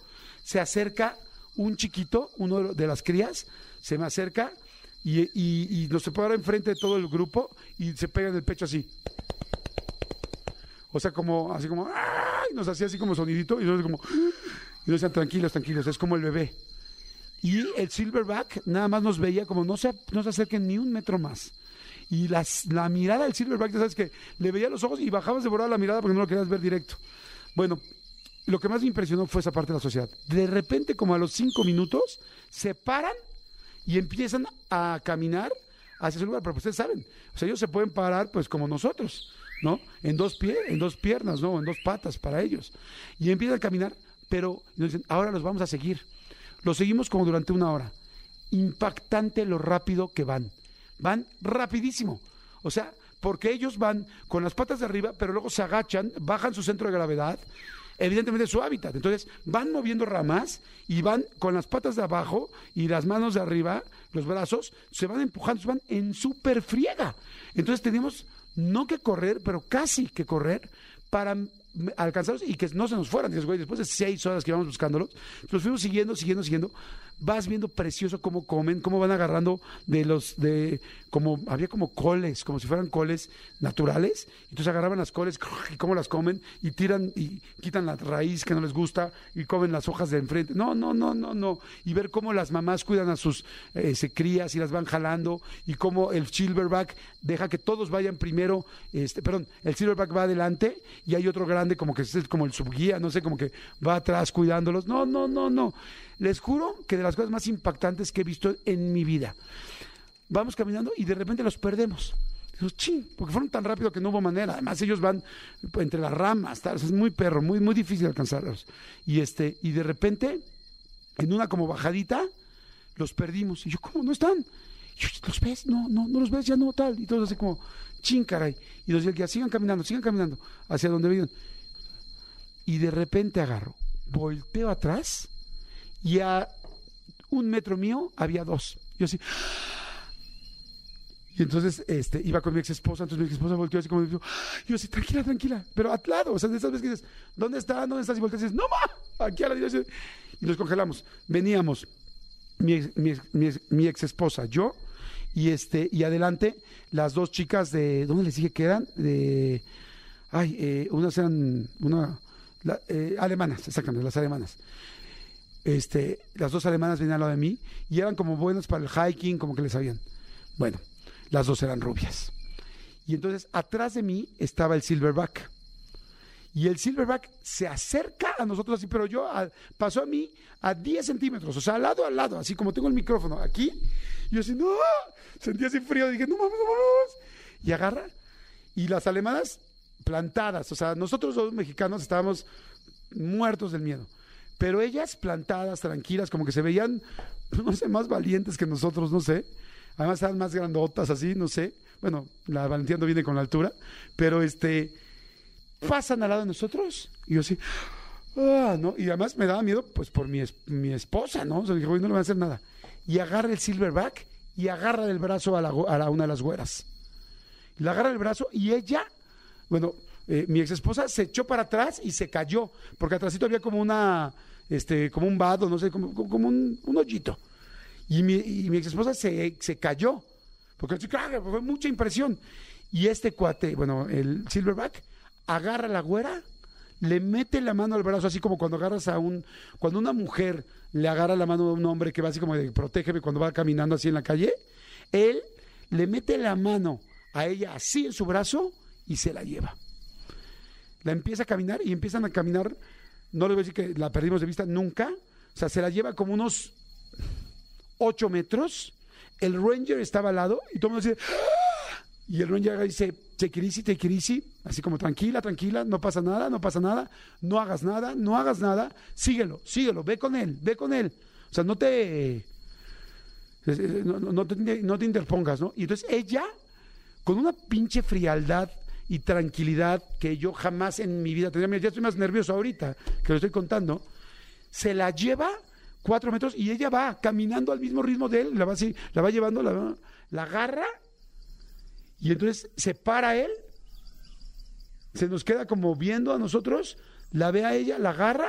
se acerca un chiquito, uno de las crías, se me acerca y, y, y nos se para enfrente de todo el grupo y se pega en el pecho así. O sea, como, así como, ¡ay! Nos hacía así como sonidito y nosotros como, y nos decían, tranquilos, tranquilos, es como el bebé. Y el silverback nada más nos veía como no se, no se acerquen ni un metro más. Y las, la mirada del silverback, sabes que le veía los ojos y bajabas de volada la mirada porque no lo querías ver directo. Bueno, lo que más me impresionó fue esa parte de la sociedad. De repente, como a los cinco minutos, se paran y empiezan a caminar hacia ese lugar. Pero pues, ustedes saben, o sea, ellos se pueden parar pues como nosotros, ¿no? En dos pies, en dos piernas, ¿no? En dos patas para ellos. Y empiezan a caminar, pero nos dicen, ahora los vamos a seguir. Los seguimos como durante una hora. Impactante lo rápido que van. Van rapidísimo. O sea, porque ellos van con las patas de arriba, pero luego se agachan, bajan su centro de gravedad, evidentemente su hábitat. Entonces van moviendo ramas y van con las patas de abajo y las manos de arriba los brazos, se van empujando, se van en súper friega. Entonces teníamos no que correr, pero casi que correr para alcanzarlos y que no se nos fueran. Después de seis horas que íbamos buscándolos, los fuimos siguiendo, siguiendo, siguiendo. Vas viendo precioso cómo comen, cómo van agarrando de los, de, como, había como coles, como si fueran coles naturales. Entonces agarraban las coles y cómo las comen y tiran y quitan la raíz que no les gusta y comen las hojas de enfrente. No, no, no, no, no. Y ver cómo las mamás cuidan a sus eh, se crías y las van jalando y cómo el silverback deja que todos vayan primero, este, perdón, el silverback va adelante y hay otro grande como que es como el subguía, no sé, como que va atrás cuidándolos. No, no, no, no. Les juro que de las cosas más impactantes que he visto en mi vida. Vamos caminando y de repente los perdemos. Ching, porque fueron tan rápido que no hubo manera. Además, ellos van entre las ramas, es muy perro, muy, muy difícil alcanzarlos. Y este, y de repente, en una como bajadita, los perdimos. Y yo, ¿cómo no están? yo, ¿los ves? No, no, no los ves, ya no, tal. Y todos así como, ching, caray. Y los decía, sigan caminando, sigan caminando hacia donde viven. Y de repente agarro, volteo atrás y a un metro mío había dos. Yo así. Y entonces este, iba con mi ex esposa, entonces mi ex esposa volteó así como, yo así, tranquila, tranquila, pero al lado, o sea, de esas veces que dices, ¿dónde está? ¿Dónde estás? Y volteas y dices, no, ma, aquí a la dirección. Y nos congelamos. Veníamos, mi ex, mi, esposa, yo, y este, y adelante, las dos chicas de, ¿dónde les dije que eran? De, ay, eh, unas eran, una, eh, alemanas, exactamente, las alemanas este, las dos alemanas venían al lado de mí y eran como buenas para el hiking, como que les sabían. Bueno, las dos eran rubias. Y entonces atrás de mí estaba el silverback. Y el silverback se acerca a nosotros así, pero yo pasó a mí a 10 centímetros, o sea, al lado, al lado, así como tengo el micrófono aquí. Y yo así, no, sentí así frío, dije, no mames, no mames. Y agarra. Y las alemanas plantadas, o sea, nosotros los mexicanos estábamos muertos del miedo pero ellas plantadas, tranquilas, como que se veían, no sé, más valientes que nosotros, no sé. Además estaban más grandotas así, no sé. Bueno, la valentía no viene con la altura, pero este, pasan al lado de nosotros y yo así, ah, ¿no? Y además me daba miedo, pues, por mi, mi esposa, ¿no? O sea, dije, no le van a hacer nada. Y agarra el silverback y agarra del brazo a, la, a una de las güeras. Le agarra el brazo y ella, bueno, eh, mi ex esposa se echó para atrás y se cayó, porque atrásito había como una, este, como un vado, no sé, como, un, hoyito. Y mi, y mi ex esposa se, se cayó, porque fue mucha impresión. Y este cuate, bueno, el silverback, agarra a la güera, le mete la mano al brazo, así como cuando agarras a un, cuando una mujer le agarra la mano a un hombre que va así como de protégeme cuando va caminando así en la calle, él le mete la mano a ella así en su brazo y se la lleva. La empieza a caminar y empiezan a caminar no le voy a decir que la perdimos de vista nunca, o sea, se la lleva como unos 8 metros, el ranger estaba al lado y todo el mundo dice, ¡Ah! y el ranger dice, take it easy, así como tranquila, tranquila, no pasa nada, no pasa nada, no hagas nada, no hagas nada, síguelo, síguelo, ve con él, ve con él. O sea, no te, no, te, no te interpongas, ¿no? Y entonces ella, con una pinche frialdad y tranquilidad que yo jamás en mi vida tendría. Ya estoy más nervioso ahorita que lo estoy contando. Se la lleva cuatro metros y ella va caminando al mismo ritmo de él, la va así, la va llevando, la, la agarra y entonces se para él, se nos queda como viendo a nosotros, la ve a ella, la agarra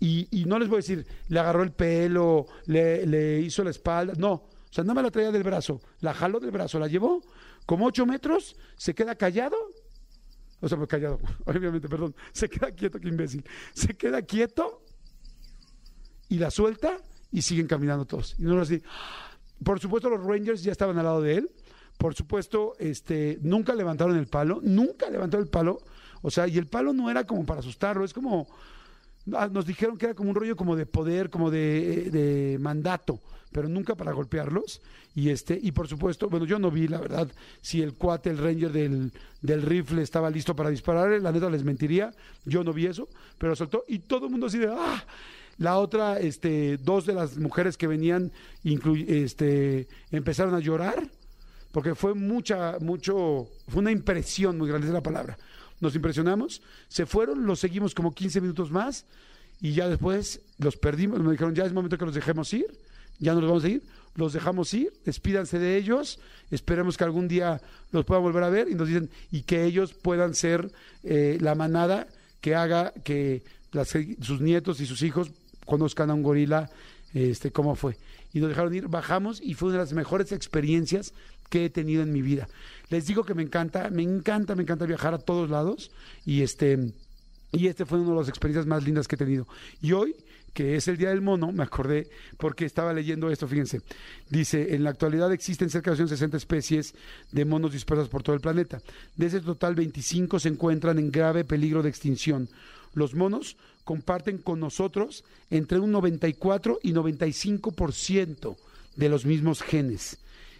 y, no les voy a decir, le agarró el pelo, le, hizo la espalda, no, o sea, nada más la traía del brazo, la jaló del brazo, la llevó como ocho metros, se queda callado. O sea, pues callado, (laughs) obviamente, perdón. Se queda quieto, qué imbécil. Se queda quieto y la suelta y siguen caminando todos. Y no así. Por supuesto, los Rangers ya estaban al lado de él. Por supuesto, este, nunca levantaron el palo, nunca levantaron el palo. O sea, y el palo no era como para asustarlo, es como Ah, nos dijeron que era como un rollo como de poder, como de, mandato, pero nunca para golpearlos. Y este, y por supuesto, bueno, yo no vi, la verdad, si el cuate, el ranger del, del rifle estaba listo para disparar, la neta les mentiría, yo no vi eso, pero soltó, y todo el mundo así de ¡ah! La otra, este, dos de las mujeres que venían, este, empezaron a llorar, porque fue mucha, mucho, fue una impresión muy grande, es la palabra nos impresionamos, se fueron, los seguimos como 15 minutos más y ya después los perdimos, me dijeron, ya es momento que los dejemos ir, ya no los vamos a ir, los dejamos ir, despídanse de ellos, esperemos que algún día los puedan volver a ver y nos dicen, y que ellos puedan ser eh, la manada que haga que las- sus nietos y sus hijos conozcan a un gorila, este, cómo fue. Y nos dejaron ir, bajamos y fue una de las mejores experiencias que he tenido en mi vida. Les digo que me encanta, me encanta, me encanta viajar a todos lados y este y este fue una de las experiencias más lindas que he tenido. Y hoy, que es el Día del Mono, me acordé porque estaba leyendo esto, fíjense. Dice, en la actualidad existen cerca de 260 especies de monos dispersas por todo el planeta. De ese total, 25 se encuentran en grave peligro de extinción. Los monos comparten con nosotros entre un 94 y 95% de los mismos genes.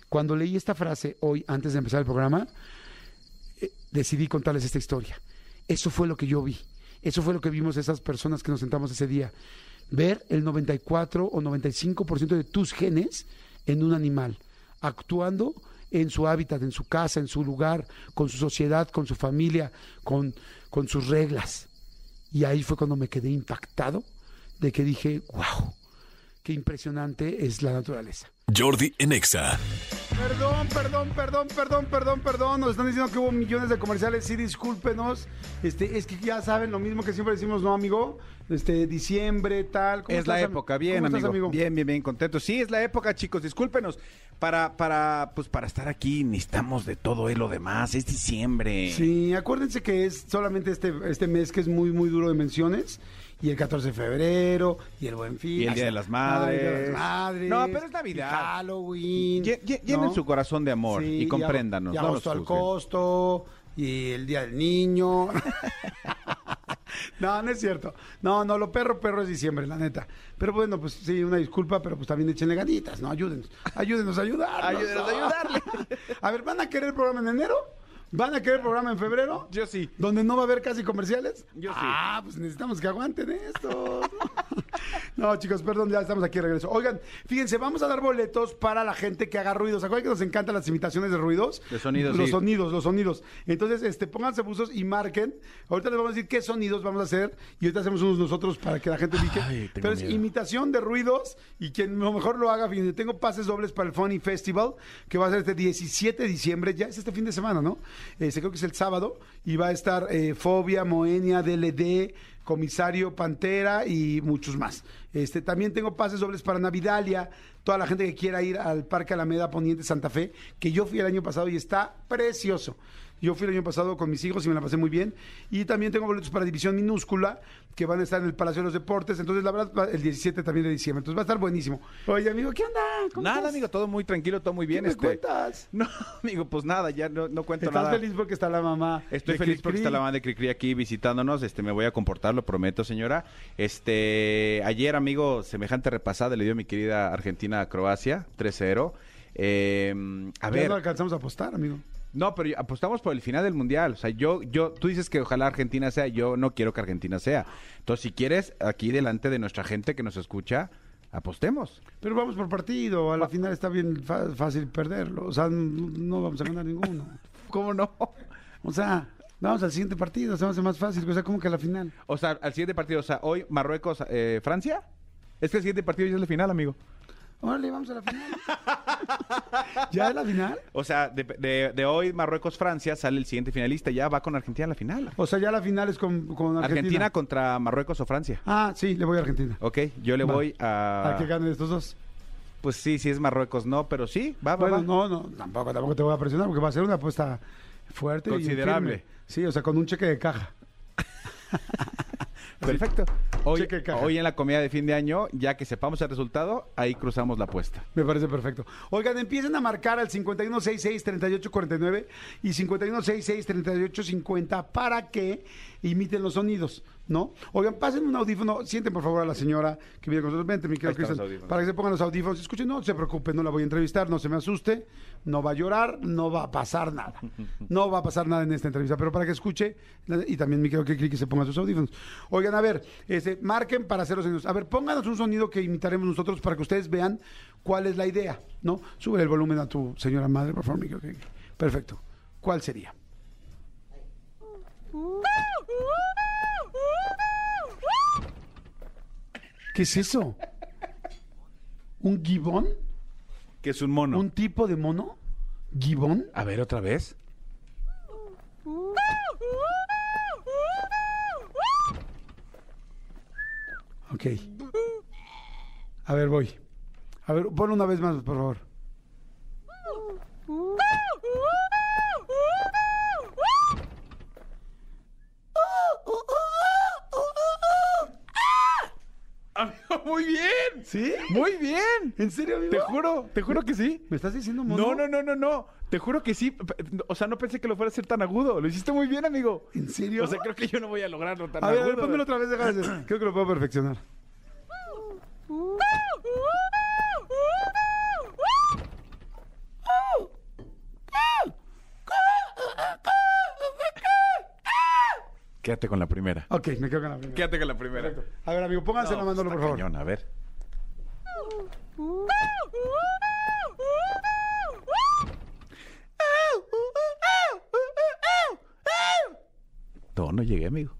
Cuando leí esta frase hoy, antes de empezar el programa, eh, decidí contarles esta historia. Eso fue lo que yo vi. Eso fue lo que vimos esas personas que nos sentamos ese día. Ver el 94 o 95% de tus genes en un animal, actuando en su hábitat, en su casa, en su lugar, con su sociedad, con su familia, con, con sus reglas. Y ahí fue cuando me quedé impactado de que dije, wow, qué impresionante es la naturaleza. Jordi en Exa. Perdón, perdón, perdón, perdón, perdón, perdón. Nos están diciendo que hubo millones de comerciales. Sí, discúlpenos. Este, es que ya saben lo mismo que siempre decimos, ¿no, amigo? Este, diciembre, tal. ¿Cómo Es la estás, época, bien, ¿Cómo amigo. estás, Bien, bien, bien, contento. Sí, es la época, chicos. Discúlpenos. Para, para, pues para estar aquí necesitamos de todo y lo demás. Es diciembre. Sí, acuérdense que es solamente este, este mes que es muy, muy duro de menciones. Y el 14 de febrero, y el Buen Fin. Y el Día de las Madres. El Día de las Madres. No, pero es Navidad. y Halloween. Lle- lle- llenen ¿no? su corazón de amor Sí, y compréndanos. Y no agosto al costo, y el Día del Niño. (laughs) no, no es cierto. No, no, lo perro, perro es diciembre, la neta. Pero bueno, pues sí, una disculpa, pero pues también échenle ganitas, ¿no? Ayúdenos. Ayúdenos a ayudarnos. Ayúdenos a ayudarle. (laughs) a ver, ¿van a querer el programa en enero? ¿Van a querer programa en febrero? Yo sí. ¿Donde no va a haber casi comerciales? Yo sí. Ah, pues necesitamos que aguanten esto. (laughs) No, chicos, perdón, ya estamos aquí de regreso. Oigan, fíjense, vamos a dar boletos para la gente que haga ruidos. ¿Acuerdan que nos encantan las imitaciones de ruidos? De sonidos, Los sí. sonidos, los sonidos. Entonces, este, pónganse buzos y marquen. Ahorita les vamos a decir qué sonidos vamos a hacer y ahorita hacemos unos nosotros para que la gente. Ay, tengo Pero es imitación de ruidos y quien lo mejor lo haga, fíjense, tengo pases dobles para el Funny Festival que va a ser este 17 de diciembre, ya es este fin de semana, ¿no? Este, creo que es el sábado y va a estar eh, Fobia, Moenia, DLD, Comisario Pantera y muchos más. Este, también tengo pases dobles para Navidalia, toda la gente que quiera ir al Parque Alameda Poniente Santa Fe, que yo fui el año pasado y está precioso. Yo fui el año pasado con mis hijos y me la pasé muy bien. Y también tengo boletos para División Minúscula, que van a estar en el Palacio de los Deportes. Entonces, la verdad, el 17 también de diciembre. Entonces, va a estar buenísimo. Oye, amigo, ¿qué onda? ¿Cómo Nada, estás? amigo, todo muy tranquilo, todo muy bien. ¿Qué me este. cuentas? (laughs) No, amigo, pues nada, ya no, no cuento ¿Estás nada. feliz porque está la mamá? Estoy de feliz porque está la mamá de Cricri aquí visitándonos. Este, me voy a comportar, lo prometo, señora. Este, ayer, amigo, semejante repasada le dio mi querida Argentina a Croacia, 3-0. Eh, a Ya ver, no alcanzamos a apostar, amigo. No, pero apostamos por el final del mundial. O sea, yo, yo, tú dices que ojalá Argentina sea, yo no quiero que Argentina sea. Entonces, si quieres, aquí delante de nuestra gente que nos escucha, apostemos. Pero vamos por partido. A la final está bien fácil perderlo. O sea, no vamos a ganar ninguno. (laughs) ¿Cómo no? O sea, vamos al siguiente partido. Se hace más fácil. O sea, como que a la final. O sea, al siguiente partido, o sea, hoy Marruecos, eh, Francia. Es que el siguiente partido ya es la final, amigo. Órale, vamos a la final. (laughs) ¿Ya es la final? O sea, de, de- de hoy Marruecos-Francia sale el siguiente finalista, ya va con Argentina a la final. O sea, ya la final es con, con Argentina. Argentina. contra Marruecos o Francia. Ah, sí, le voy a Argentina. Ok, yo le Va. voy a... A que ganen estos dos. Pues sí, sí es Marruecos, no, pero sí, va, va, Bueno, va. no, no, tampoco, tampoco te voy a presionar porque va a ser una apuesta fuerte. y Considerable. firme. Sí, o sea, con un cheque de caja. (laughs) Perfecto. Hoy, Cheque de caja. hoy en la comida de fin de año, ya que sepamos el resultado, ahí cruzamos la apuesta. Me parece perfecto. Oigan, empiecen a marcar al 5166-3849 y 5166-3850 para que imiten los sonidos, ¿no? Oigan, pasen un audífono, sienten por favor a la señora que viene con nosotros. Vente, mi querido Cristian, para que se pongan los audífonos. Escuchen, no se preocupen, no la voy a entrevistar, no se me asuste, no va a llorar, no va a pasar nada. (laughs) No va a pasar nada en esta entrevista, pero para que escuche y también mi querido que, que se ponga sus audífonos. Oigan, a ver, este, marquen para hacer los sonidos. A ver, pónganos un sonido que imitaremos nosotros para que ustedes vean cuál es la idea, ¿no? Sube el volumen a tu señora madre, por favor, mi querido. Perfecto. ¿Cuál sería? ¿Qué es eso? ¿Un gibón? Que es un mono. ¿Un tipo de mono? ¿Gibón? A ver, otra vez. Ok. A ver, voy. A ver, pon una vez más, por favor. (laughs) muy bien. ¿Sí? Muy bien. ¿En serio, amigo? Te juro, te juro que sí. ¿Me estás diciendo mono? No, no, no, no, no. Te juro que sí. O sea, no pensé que lo fuera a hacer tan agudo. Lo hiciste muy bien, amigo. ¿En serio? O sea, creo que yo no voy a lograrlo tan a ver, a agudo. ver, pónmelo otra vez, déjame hacer. Creo que lo puedo perfeccionar. Quédate con la primera. Ok, me quedo con la primera. Quédate con la primera. Perfecto. A ver, amigo, pónganse la mano, por favor. a ver. No, no llegué, amigo.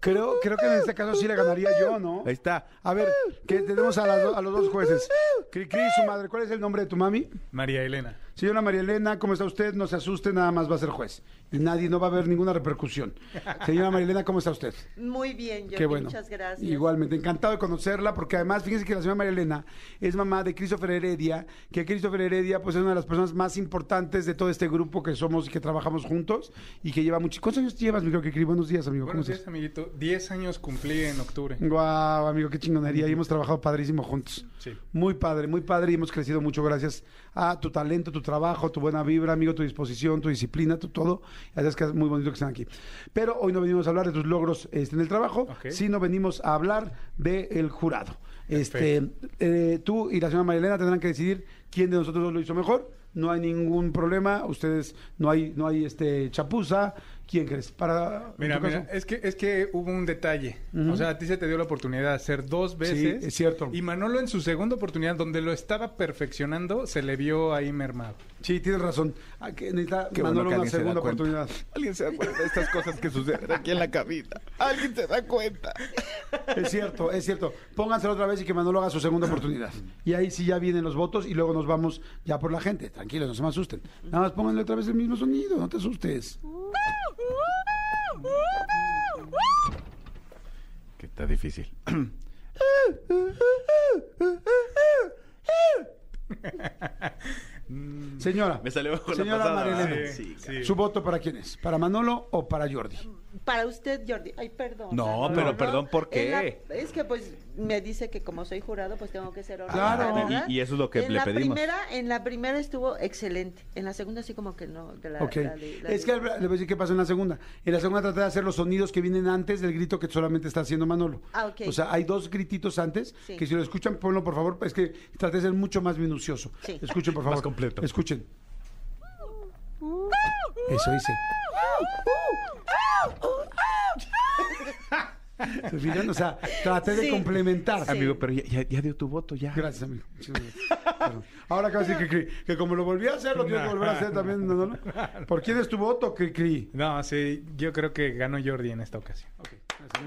Creo, creo que en este caso sí le ganaría yo, ¿no? Ahí está. A ver, que tenemos a, las do- a los dos jueces. Cri, Cri, su madre, ¿cuál es el nombre de tu mami? María Elena. Señora María Elena, ¿cómo está usted? No se asuste, nada más va a ser juez. Y nadie, no va a haber ninguna repercusión. (laughs) Señora María Elena, ¿cómo está usted? Muy bien, Qué bueno. muchas gracias. Igualmente, encantado de conocerla, porque además, fíjense que la señora María Elena es mamá de Christopher Heredia, que Christopher Heredia, pues es una de las personas más importantes de todo este grupo que somos y que trabajamos juntos, y que lleva muchos... ¿Cuántos años llevas, mi creo que? Buenos días, amigo. ¿Cómo Buenos estás? días, amiguito. Diez años cumplí en octubre. Guau, amigo, qué chingonería. Y hemos trabajado padrísimo juntos. Sí. Muy padre, muy padre. Y hemos crecido mucho gracias a tu talento, tu trabajo, tu buena vibra, amigo, tu disposición, tu disciplina, tu todo. Así es que es muy bonito que estén aquí. Pero hoy no venimos a hablar de tus logros este, en el trabajo, sino venimos a hablar del jurado. Este, eh, tú y la señora Marilena tendrán que decidir quién de nosotros lo hizo mejor. No hay ningún problema. Ustedes, no hay, no hay este chapuza. ¿Quién crees? Para, Mira, es que, es que hubo un detalle. O sea, a ti se te dio la oportunidad de hacer dos veces. es cierto. Y Manolo en su segunda oportunidad, donde lo estaba perfeccionando, se le vio ahí mermado. Sí, tienes razón. Ah, que necesita Qué bueno Manolo que una se segunda oportunidad. Alguien se da cuenta de estas cosas que suceden aquí en la cabina. Alguien se da cuenta. Es cierto, es cierto. Pónganselo otra vez y que Manolo haga su segunda oportunidad. Y ahí sí ya vienen los votos y luego nos vamos ya por la gente. Tranquilos, no se me asusten. Nada más pónganle otra vez el mismo sonido, no te asustes. Está difícil. (clears throat) Señora, Me salió bajo la señora pasada. María Elena, Sí, sí. ¿su voto para quién es? ¿Para Manolo o para Jordi? Para usted, Jordi. Ay, perdón. No, pero perdón, ¿por qué? La- es que pues me dice que como soy jurado, pues tengo que ser Claro. honesta, ¿verdad? Y- y eso es lo que en le la pedimos. Primera, en la primera estuvo excelente. En la segunda sí como que no. De la, Ok. la de- la Es que le voy a decir qué pasó en la segunda. En la segunda traté de hacer los sonidos que vienen antes del grito que solamente está haciendo Manolo. Ah, ok. O sea, hay dos grititos antes Sí. que si lo escuchan, ponlo por favor. Es que traté de ser mucho más minucioso. Sí. Escuchen por favor. Más completo. Escuchen. Eso hice. (laughs) O sea, traté de complementar. Sí. Amigo, pero ya, ya- ya dio tu voto, ya. Gracias, amigo. Gracias. Ahora de decir que, que como lo volví a hacer, lo tengo que volver a hacer también. ¿no, no? ¿Por quién es tu voto, Cri? No, sí, yo creo que ganó Jordi en esta ocasión.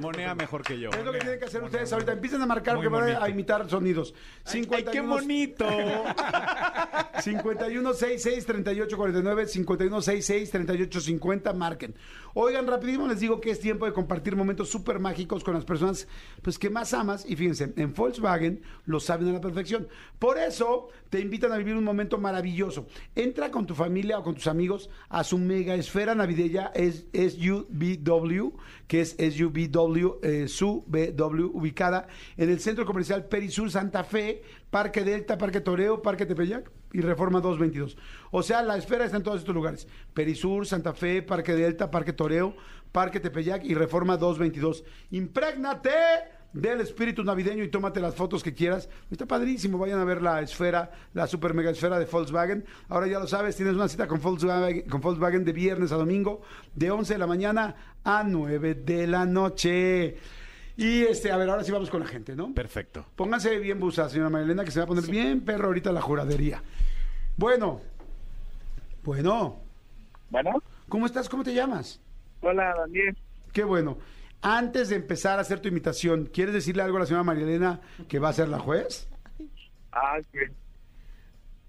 Monea mejor que yo. Es lo que tienen que hacer ustedes ahorita. Empiecen a marcar Muy porque van a- imitar sonidos. ¡Ay, qué bonito! (laughs) 5166-3849, 5166-3850, marquen. Oigan, rapidísimo les digo que es tiempo de compartir momentos súper mágicos con las personas pues, que más amas. Y fíjense, en Volkswagen lo saben a la perfección. Por eso te invitan a vivir un momento maravilloso. Entra con tu familia o con tus amigos a su mega esfera navideña es SUVW, que es SUVW, eh, ubicada en el Centro Comercial Perisur Santa Fe, Parque Delta, Parque Toreo, Parque Tepeyac y Reforma 222. O sea, la esfera está en todos estos lugares. Perisur, Santa Fe, Parque Delta, Parque Toreo, Parque Tepeyac y Reforma 222. ¡Imprégnate! del espíritu navideño y tómate las fotos que quieras. Está padrísimo, vayan a ver la esfera, la super mega esfera de Volkswagen. Ahora ya lo sabes, tienes una cita con Volkswagen, con Volkswagen de viernes a domingo, de 11 de la mañana a 9 de la noche. Y este, a ver, ahora sí vamos con la gente, ¿no? Perfecto. Pónganse bien busas, señora Marilena, que se va a poner bien perro ahorita la juradería. Bueno, bueno, Bueno, ¿cómo estás? ¿Cómo te llamas? hola Daniel. Qué bueno. Antes de empezar a hacer tu imitación, ¿quieres decirle algo a la señora Marilena que va a ser la juez? Ah, que,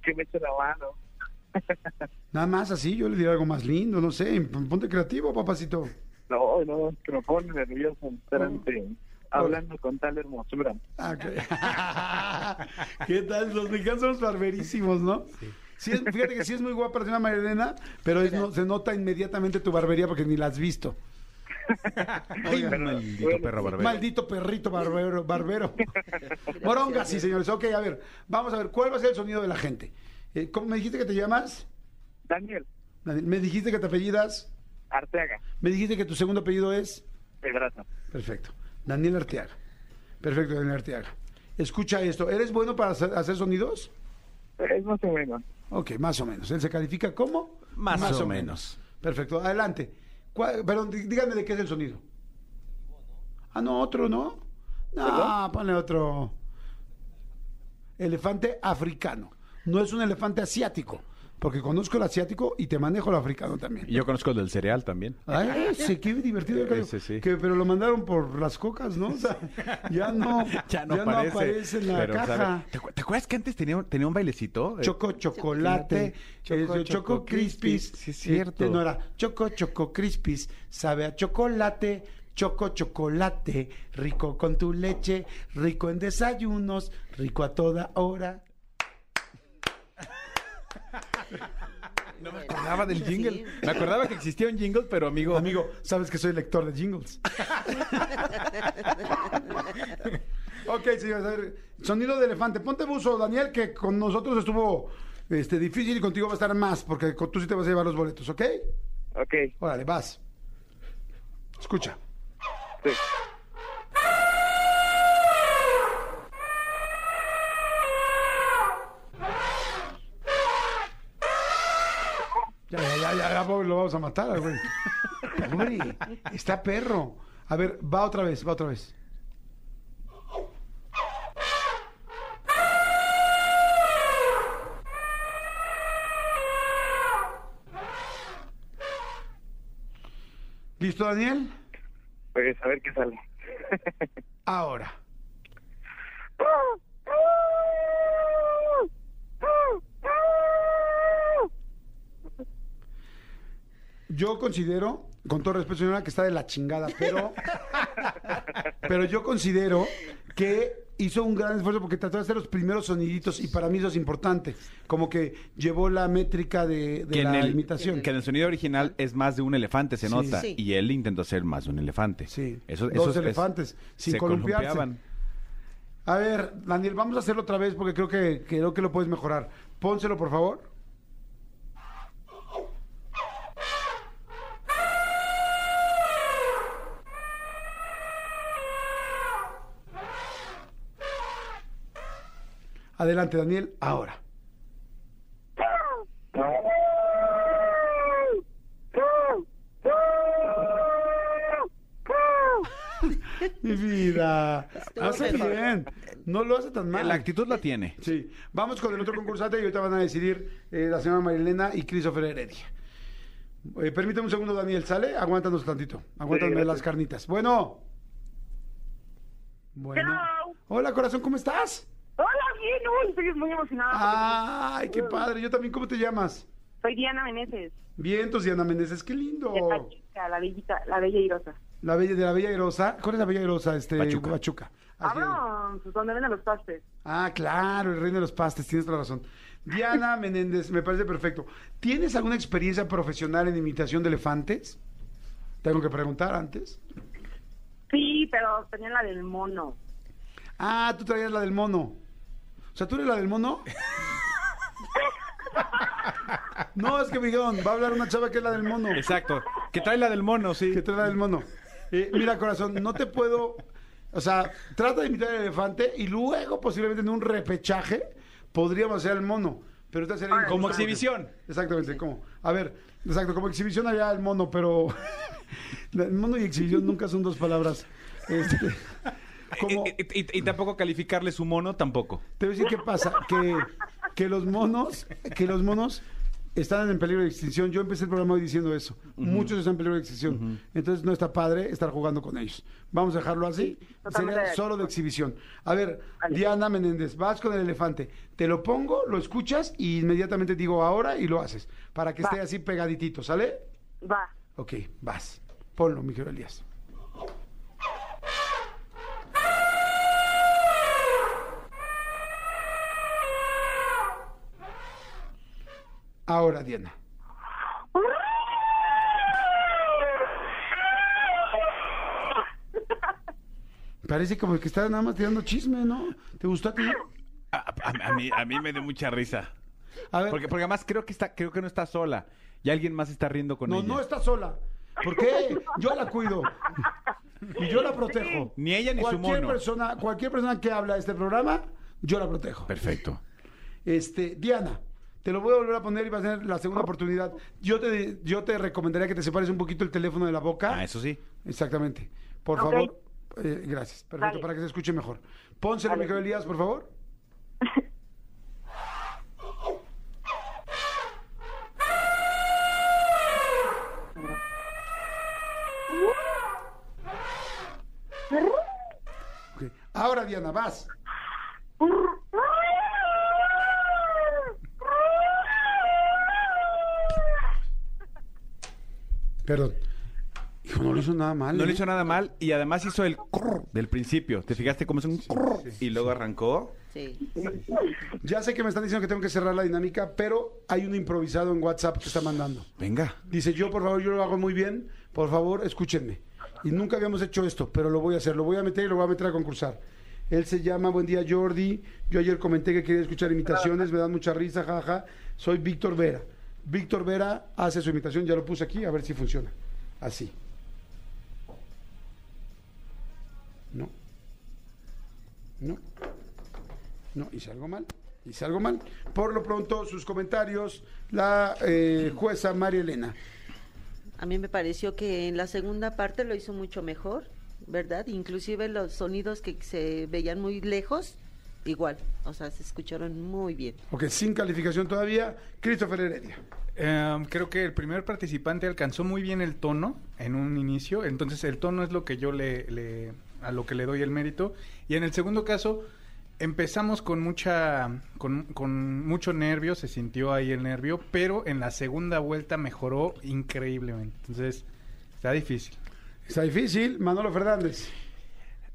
que me eche la mano. (laughs) Nada más así, yo le diría algo más lindo, no sé. Ponte creativo, papacito. No, no, que me pone nervioso estar ante- hablando con tal hermosura. Ah. (laughs) ¿Qué tal? Los mexicanos somos barberísimos, ¿no? Sí. es- fíjate que sí es muy guapa la señora Marilena, pero es- no- se nota inmediatamente tu barbería porque ni la has visto. (laughs) Ay, maldito bueno, perro barbero. Maldito perrito barbero. barbero. (laughs) Moronga, sí, señores. Ok, a ver, vamos a ver, ¿cuál va a ser el sonido de la gente? Eh, ¿Cómo me dijiste que te llamas? Daniel Daniel, Me dijiste que te apellidas. Arteaga, Me dijiste que tu segundo apellido es. Pedraza. Perfecto. Daniel Arteaga. Perfecto, Daniel Arteaga. Escucha esto. ¿Eres bueno para hacer, sonidos? Es más o menos. Ok, más o menos. ¿Él se califica como? Más o menos. Perfecto. Adelante. ¿Cuál- perdón, dí- díganme de qué es el sonido. Ah, no, otro, ¿no? No, ponle otro. Elefante africano. No es un elefante asiático. Porque conozco el asiático y te manejo el africano también. Y yo conozco el del cereal también. Ay, sí, qué divertido. Cayo. Ese sí. Que, pero lo mandaron por las cocas, ¿no? O sea, (laughs) ya no, Ya no aparece. en la pero, caja. ¿Te, acu- te acuerdas que antes tenía, un- tenía un bailecito? Eh, Choco chocolate, Choco, choco, choco choco crispis. crispis. Sí, es cierto. Eh, no era choco choco crispis, sabe a chocolate, choco chocolate, rico con tu leche, rico en desayunos, rico a toda hora. No me acordaba del jingle. Sí. Me acordaba que existía un jingle, pero amigo. Amigo, sabes que soy lector de jingles. (laughs) ok, señores, a ver, sonido de elefante. Ponte buzo, Daniel, que con nosotros estuvo este, difícil y contigo va a estar más, porque con- tú sí te vas a llevar los boletos, ¿ok? Ok, Órale, vas. Escucha. sí. Ya, ya, ya, ya, lo vamos a matar, al güey. Está perro. A ver, va otra vez, va otra vez. ¿Listo, Daniel? Pues a ver qué sale. Ahora. (laughs) Yo considero, con todo respeto, señora, que está de la chingada, pero. (laughs) pero yo considero que hizo un gran esfuerzo porque trató de hacer los primeros soniditos y para mí eso es importante. Como que llevó la métrica de, de que en la el, imitación. que en el sonido original es más de un elefante, se Sí. nota. Sí. Y él intentó ser más de un elefante. Sí, Eso, dos eso es- elefantes, sin se columpiarse. columpiaban. A ver, Daniel, vamos a hacerlo otra vez porque creo que, creo que lo puedes mejorar. Pónselo, por favor. Adelante, Daniel, ahora. (laughs) Mi vida. Hace bien. No lo hace tan mal. La actitud la tiene. Sí. Vamos con el otro concursante y ahorita van a decidir eh, la señora Marilena y Christopher Heredia. Eh, permíteme un segundo, Daniel. ¿Sale? Aguántanos tantito. Aguántame gracias. las carnitas. Bueno. Bueno. Hello. Hola, corazón, ¿cómo estás? Bien, uy, estoy muy emocionada. Ay, qué padre. Yo también, ¿cómo te llamas? Soy Diana Meneses, Bien, tus Diana Meneses, qué lindo. de Pachuca, la bellita, la bella irosa. La bella de la Bella Airosa. ¿Cuál es la Bella Airosa? Este, Pachuca. Pachuca. Ah, pues donde venden los pastes. Ah, claro, el reino de los pastes, tienes toda la razón. Diana (laughs) Menéndez, me parece perfecto. ¿Tienes alguna experiencia profesional en imitación de elefantes? Tengo que preguntar antes. Sí, pero tenía la del mono. Ah, tú traías la del mono. O sea, ¿tú eres la del mono? No, es que me dijeron, va a hablar una chava que es la del mono. Exacto. Que trae la del mono, sí. Que trae la del mono. Eh, mira, corazón, no te puedo... O sea, trata de imitar al elefante y luego posiblemente en un repechaje podríamos hacer el mono. Pero te sería Como exhibición. Exactamente, como. A ver, exacto, como exhibición allá el mono, pero (laughs) el mono y exhibición nunca son dos palabras. Este, como, Y, y- y tampoco calificarle su mono, tampoco. te voy a decir qué pasa, que, que los monos, que los monos están en peligro de extinción. Yo empecé el programa hoy diciendo eso. Muchos están en peligro de extinción. Entonces no está padre estar jugando con ellos. Vamos a dejarlo así. totalmente Sería de solo de exhibición. A ver, Vale. Diana Menéndez, vas con el elefante. Te lo pongo, lo escuchas y inmediatamente digo ahora y lo haces. Para que Va. esté así pegaditito, ¿sale? Va. Ok, vas. Ponlo, mi querido Elías. Ahora, Diana. Parece como que está nada más tirando chisme, ¿no? ¿Te gustó a ti? A, a- a mí, a mí me dio mucha risa. A ver, Porque, porque además creo que está, creo que no está sola. Y alguien más está riendo con no, ella. no está sola. ¿Por qué? Yo la cuido. Y yo la protejo. Ni ella ni su cualquier mono. Persona, cualquier persona que habla de este programa, yo la protejo. Perfecto. Este, Diana, te lo voy a volver a poner y vas a tener la segunda oportunidad. Yo te, yo te recomendaría que te separes un poquito el teléfono de la boca. Ah, eso sí. Exactamente. Por favor. Eh, gracias. Perfecto, para que se escuche mejor. Pónselo. Miguel Elías, por favor. (laughs) Ahora, Diana, vas. (laughs) Perdón. Hijo, no lo hizo nada mal. No ¿eh? le hizo nada mal y además hizo el crrr del principio. ¿Te fijaste cómo es un crrr? y luego arrancó? Sí. Ya sé que me están diciendo que tengo que cerrar la dinámica, pero hay un improvisado en WhatsApp que está mandando. Venga. Dice, yo por favor, yo lo hago muy bien, por favor, escúchenme. Y nunca habíamos hecho esto, pero lo voy a hacer, lo voy a meter y lo voy a meter a concursar. Él se llama Buen Día Jordi. Yo ayer comenté que quería escuchar imitaciones, me dan mucha risa, jaja. Soy Víctor Vera. Víctor Vera hace su imitación, ya lo puse aquí, a ver si funciona. Así. No. No. No, hice algo mal. Hice algo mal. Por lo pronto, sus comentarios, la eh, jueza María Elena. A mí me pareció que en la segunda parte lo hizo mucho mejor, ¿verdad? Inclusive los sonidos que se veían muy lejos, igual, o sea, se escucharon muy bien. Ok, sin calificación todavía, Christopher Heredia. Eh, creo que el primer participante alcanzó muy bien el tono en un inicio, entonces el tono es lo que yo le, le- a lo que le doy el mérito. Y en el segundo caso empezamos con mucha con, con mucho nervio, se sintió ahí el nervio, pero en la segunda vuelta mejoró increíblemente. Entonces está difícil. Está difícil, Manolo Fernández.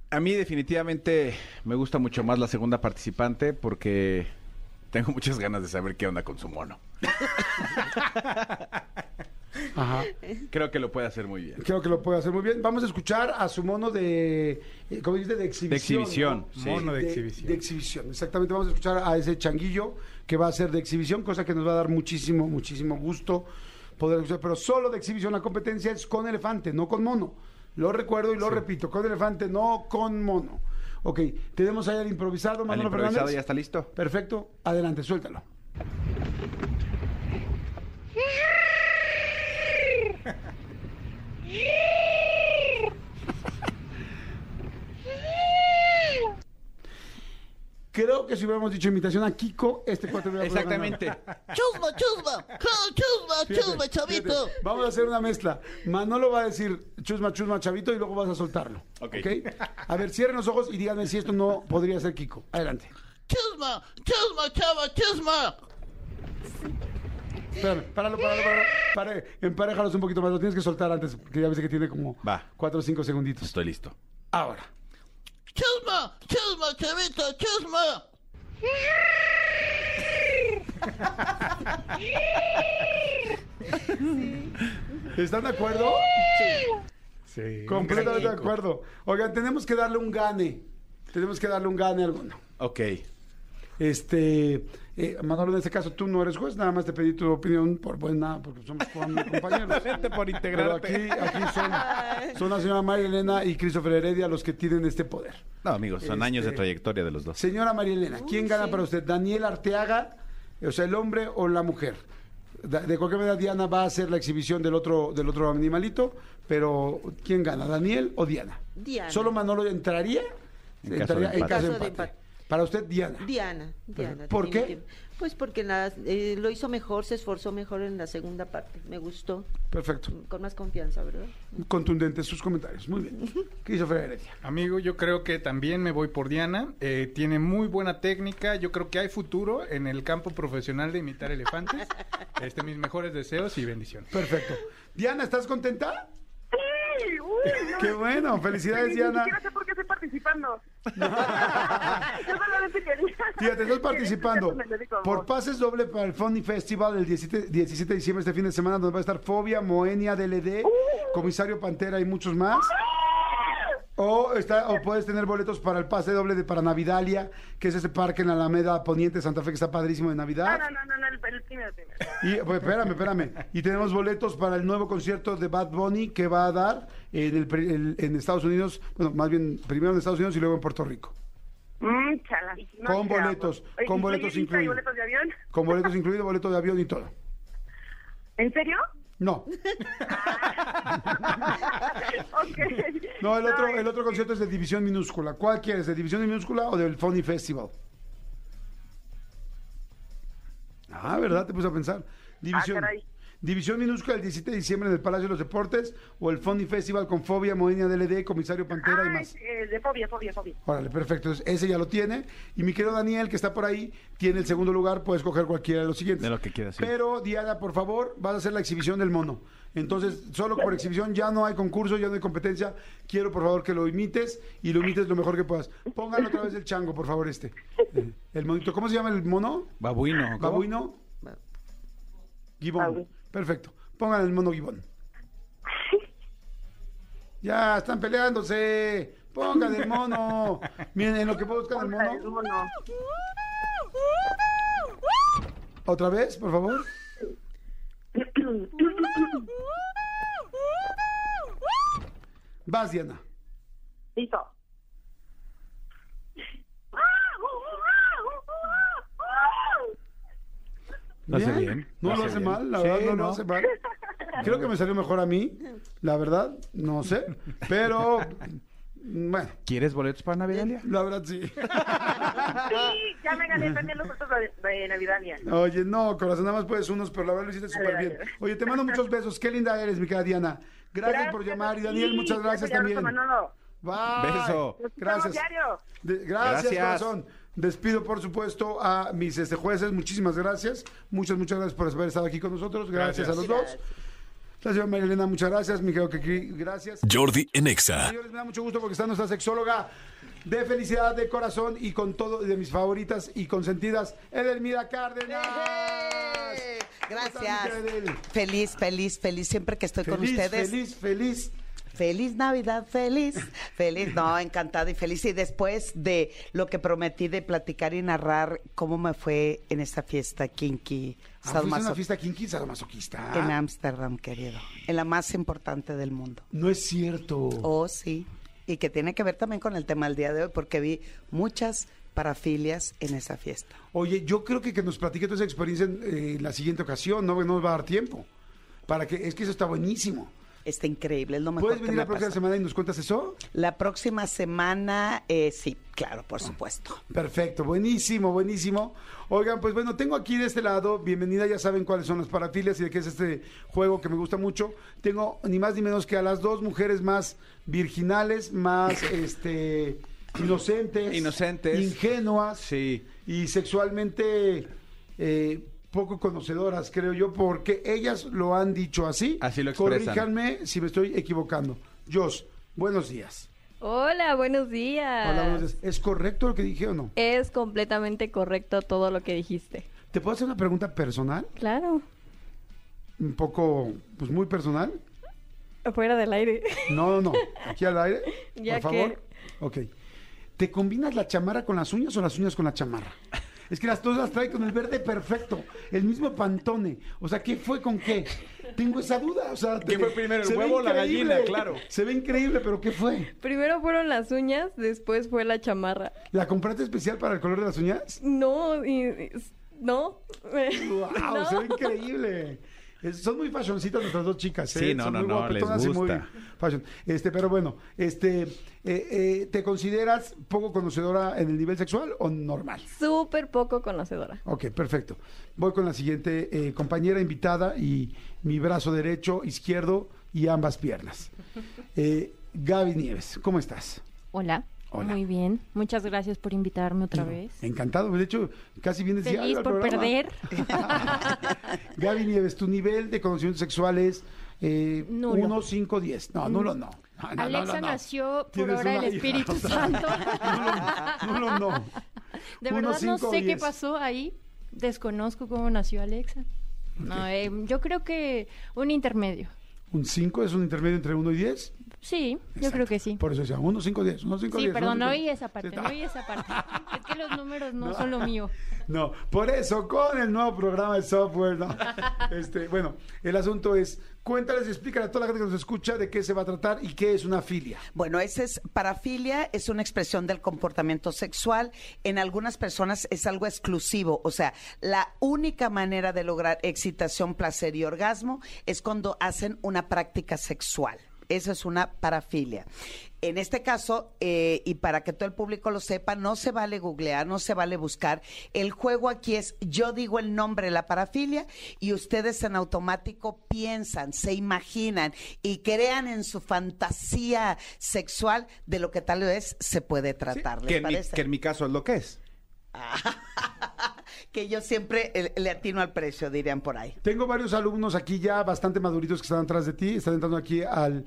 A mí definitivamente me gusta mucho más la segunda participante porque tengo muchas ganas de saber qué onda con su mono. (laughs) Ajá. Creo que lo puede hacer muy bien. Creo que lo puede hacer muy bien. Vamos a escuchar a su mono de, eh, ¿cómo dice? De exhibición. De exhibición, ¿no? sí. Mono de exhibición. De exhibición, exactamente. Vamos a escuchar a ese changuillo que va a ser de exhibición, cosa que nos va a dar muchísimo, muchísimo gusto poder escuchar. Pero solo de exhibición, la competencia es con elefante, no con mono. Lo recuerdo y lo repito, con elefante, no con mono. Ok, tenemos ahí al improvisado, Manolo improvisado Fernández. ya está listo. Perfecto, adelante, suéltalo. (laughs) Creo que si hubiéramos dicho imitación a Kiko, este cuatro hubiera. Exactamente. (laughs) Chusma, chusma, chusma, Fíjate, chusma, chavito. fíjate, Vamos a hacer una mezcla. Manolo va a decir chusma, chusma, chavito y luego vas a soltarlo. Ok. A ver, cierren los ojos y díganme si esto no podría ser Kiko. Adelante. Chusma, chusma, chava, chusma. Espérame, páralo, páralo, páralo. Pare, emparéjalos un poquito más. Lo tienes que soltar antes, que ya ves que tiene como Va. cuatro o cinco segunditos. Estoy listo. Ahora. Chusma, chusma, chavito, chusma. ¿Están de acuerdo? Sí. Completamente de acuerdo. Oigan, tenemos que darle un gane. Tenemos que darle un gane a alguno. Ok. Este, eh, Manolo, en este caso tú no eres juez, nada más te pedí tu opinión por buena, porque somos com- (laughs) compañeros. Gente por Pero integrarte. aquí, aquí son, son la señora María Elena y Christopher Heredia los que tienen este poder. No, amigos, son años de Este- trayectoria de los dos. Señora María Elena, ¿quién gana sí. para usted? ¿Daniel Arteaga, o sea, el hombre o la mujer? De cualquier manera, Diana va a hacer la exhibición del otro, del otro animalito, pero ¿quién gana, Daniel o Diana? Diana. ¿Solo Manolo entraría? En caso de en empate. de Caso de empate. Para usted, Diana. Diana, Diana. ¿Por qué? Pues porque la- eh, lo hizo mejor, se esforzó mejor en la segunda parte. Me gustó. Perfecto. Con más confianza, ¿verdad? Contundentes sus comentarios. Muy bien. ¿Qué hizo Fer Heredia? Amigo, yo creo que también me voy por Diana. Eh, tiene muy buena técnica. Yo creo que hay futuro en el campo profesional de imitar elefantes. (laughs) Este, mis mejores deseos y bendiciones. Perfecto. Diana, ¿estás contenta? Sí, uy, (laughs) no. Qué bueno. Felicidades, Ni Diana. siquiera sé por qué estoy participando. (laughs) Yo solamente quería. Fíjate, estás participando por pases doble para el Funny Festival el 17, 17 de diciembre, este fin de semana, donde va a estar Fobia, Moenia, DLD, Comisario Pantera y muchos más. O, está, o puedes tener boletos para el pase doble de para Navidalia, que es ese parque en Alameda Poniente, Santa Fe, que está padrísimo de Navidad. no, no, no, no, el, el primero, primero. Y pues, espérame, espérame. Y tenemos boletos para el nuevo concierto de Bad Bunny que va a dar en, el, el- en Estados Unidos, bueno, más bien primero en Estados Unidos y luego en Puerto Rico. Mm, chala. No, Con boletos, Oye, con ¿y boletos incluidos. boletos de avión? Con boletos incluidos, boleto de avión y todo. ¿En serio? No, (laughs) no, el otro, el otro concierto es de división minúscula. ¿Cuál quieres? ¿De división minúscula o del Funny Festival? Ah, ¿verdad? Te puse a pensar. División, Ah, caray. División minúscula el 17 de diciembre en el Palacio de los Deportes o el Funny Festival con Fobia, Moenia DLD, Comisario Pantera y Ah, más. es, eh, de fobia, fobia, fobia. Órale, perfecto. Entonces, ese ya lo tiene. Y mi querido Daniel, que está por ahí, tiene el segundo lugar. Puedes coger cualquiera de los siguientes. De lo que quieras, sí. Pero, Diana, por favor, vas a hacer la exhibición del mono. Entonces, solo por exhibición ya no hay concurso, ya no hay competencia. Quiero, por favor, que lo imites y lo imites lo mejor que puedas. Pongan otra vez el chango, por favor, este. El monito. ¿Cómo se llama el mono? Babuino. ¿cómo? ¿Babuino? Gibón. Perfecto. Pongan el mono Gibón. Ya, están peleándose. Pongan el mono. Miren, en lo que buscan el mono. Otra vez, por favor. (clears throat) Vas, Diana. Listo. Lo hace bien. No lo hace mal, la verdad no, lo hace mal. Creo que me salió mejor a mí, la verdad, no sé. Pero, bueno, ¿Quieres boletos para Navidalia? la verdad sí. Sí, ya me gané también los otros de, de. Oye, no, corazón, nada más puedes unos, pero la verdad lo hiciste súper bien. Oye, te mando muchos besos. Qué linda eres, mi querida Diana. Gracias, por llamar. Y Daniel, sí, muchas gracias ya, también. Manolo. Bye. Beso. Gracias. De- gracias, Gracias. corazón. Despido, por supuesto, a mis este, jueces. Muchísimas gracias. Muchas, muchas gracias por haber estado aquí con nosotros. Gracias, Gracias. a los dos. La señora María Elena, muchas gracias. Mi querido Kiki, gracias. Jordi en Exa. Señores, me da mucho gusto porque está nuestra sexóloga de felicidad, de corazón y con todo, de mis favoritas y consentidas, Edelmira Cárdenas. ¡Eh! ¿Cómo estás, Gracias. Feliz, feliz, feliz siempre que estoy con Feliz, ustedes. feliz, feliz. Feliz Navidad, feliz, feliz, no, encantada y feliz. Y después de lo que prometí de platicar y narrar cómo me fue en esta fiesta kinky, Ah, una fiesta kinky sadomasoquista. en Ámsterdam, querido, en la más importante del mundo. No es cierto. Oh, sí. Y que tiene que ver también con el tema del día de hoy, porque vi muchas parafilias en esa fiesta. Oye, yo creo que que nos platique toda esa experiencia en eh, la siguiente ocasión, ¿no? No nos va a dar tiempo. Para que, es que eso está buenísimo. Está increíble, es lo mejor ¿Puedes que venir me la próxima pasado. semana y nos cuentas eso? La próxima semana, eh, sí, claro, por supuesto. Perfecto, buenísimo, buenísimo. Oigan, pues bueno, tengo aquí de este lado, bienvenida, ya saben cuáles son las parafilias y de qué es este juego que me gusta mucho. Tengo ni más ni menos que a las dos mujeres más virginales, más (laughs) este inocentes, Inocentes. ingenuas Sí. y sexualmente eh, poco conocedoras, creo yo, porque ellas lo han dicho así. Así lo expresan. Corríjanme si me estoy equivocando. Jos, buenos días. Hola, buenos días. Hola, buenos días. ¿Es correcto lo que dije o no? Es completamente correcto todo lo que dijiste. ¿Te puedo hacer una pregunta personal? Claro, Un poco, pues muy personal. fuera del aire. No, no, no. Aquí al aire. (laughs) Ya por favor. Ok. ¿Te combinas la chamarra con las uñas o las uñas con la chamarra? Es que las dos las trae con el verde perfecto, el mismo pantone. O sea, ¿qué fue con qué? Tengo esa duda. O sea, ¿Qué fue primero, el huevo o la gallina? Claro. Se ve increíble, pero ¿qué fue? Primero fueron las uñas, después fue la chamarra. ¿La compraste especial para el color de las uñas? No, y, y- no. ¡Wow! (laughs) No. Se ve increíble. Es- son muy fashioncitas nuestras dos chicas. ¿eh? Sí, no, Son no, muy no, les y muy gusta. fashion. Este, pero bueno, este, eh, eh, ¿te consideras poco conocedora en el nivel sexual o normal? Súper poco conocedora. Ok, perfecto. Voy con la siguiente eh, compañera invitada y mi brazo derecho, izquierdo y ambas piernas. (laughs) Eh, Gaby Nieves, ¿cómo estás? Hola. Hola. Muy bien. Muchas gracias por invitarme otra vez. Encantado. De hecho, casi vienes Feliz por programa. perder. (laughs) Gaby Nieves, tu nivel de conocimiento sexual es eh, Nulo. 1, 5, 10. No, nulo no. No, no, no, Alexa no, no. nació por una del hija, Espíritu (laughs) sea, Santo. Nulo no. (laughs) De Uno, verdad no cinco, sé qué diez. pasó ahí. Desconozco cómo nació Alexa. No, eh, yo creo que un intermedio. Un 5 es un intermedio entre 1 y 10. Sí, yo creo que sí. Por eso decía 1, 5, 10. 1, 5, Sí, 10. perdón, no uno, oí cinco, esa parte, Sí, no oí esa parte. Es que los números (laughs) no, son lo mío. No, por eso, con el nuevo programa de software, ¿no? (laughs) Este, bueno, el asunto es, cuéntales, explícale a toda la gente que nos escucha de qué se va a tratar y qué es una filia. Bueno, ese es parafilia, es una expresión del comportamiento sexual. En algunas personas es algo exclusivo, o sea, la única manera de lograr excitación, placer y orgasmo es cuando hacen una práctica sexual. Eso es una parafilia. En este caso, eh, y para que todo el público lo sepa, no se vale googlear, no se vale buscar. El juego aquí es, yo digo el nombre de la parafilia y ustedes en automático piensan, se imaginan y crean en su fantasía sexual de lo que tal vez se puede tratar. ¿les Que en, mi, que en mi caso es lo que es. (laughs) Que yo siempre eh, le atino al precio, dirían por ahí. Tengo varios alumnos aquí ya bastante maduritos que están atrás de ti, están entrando aquí al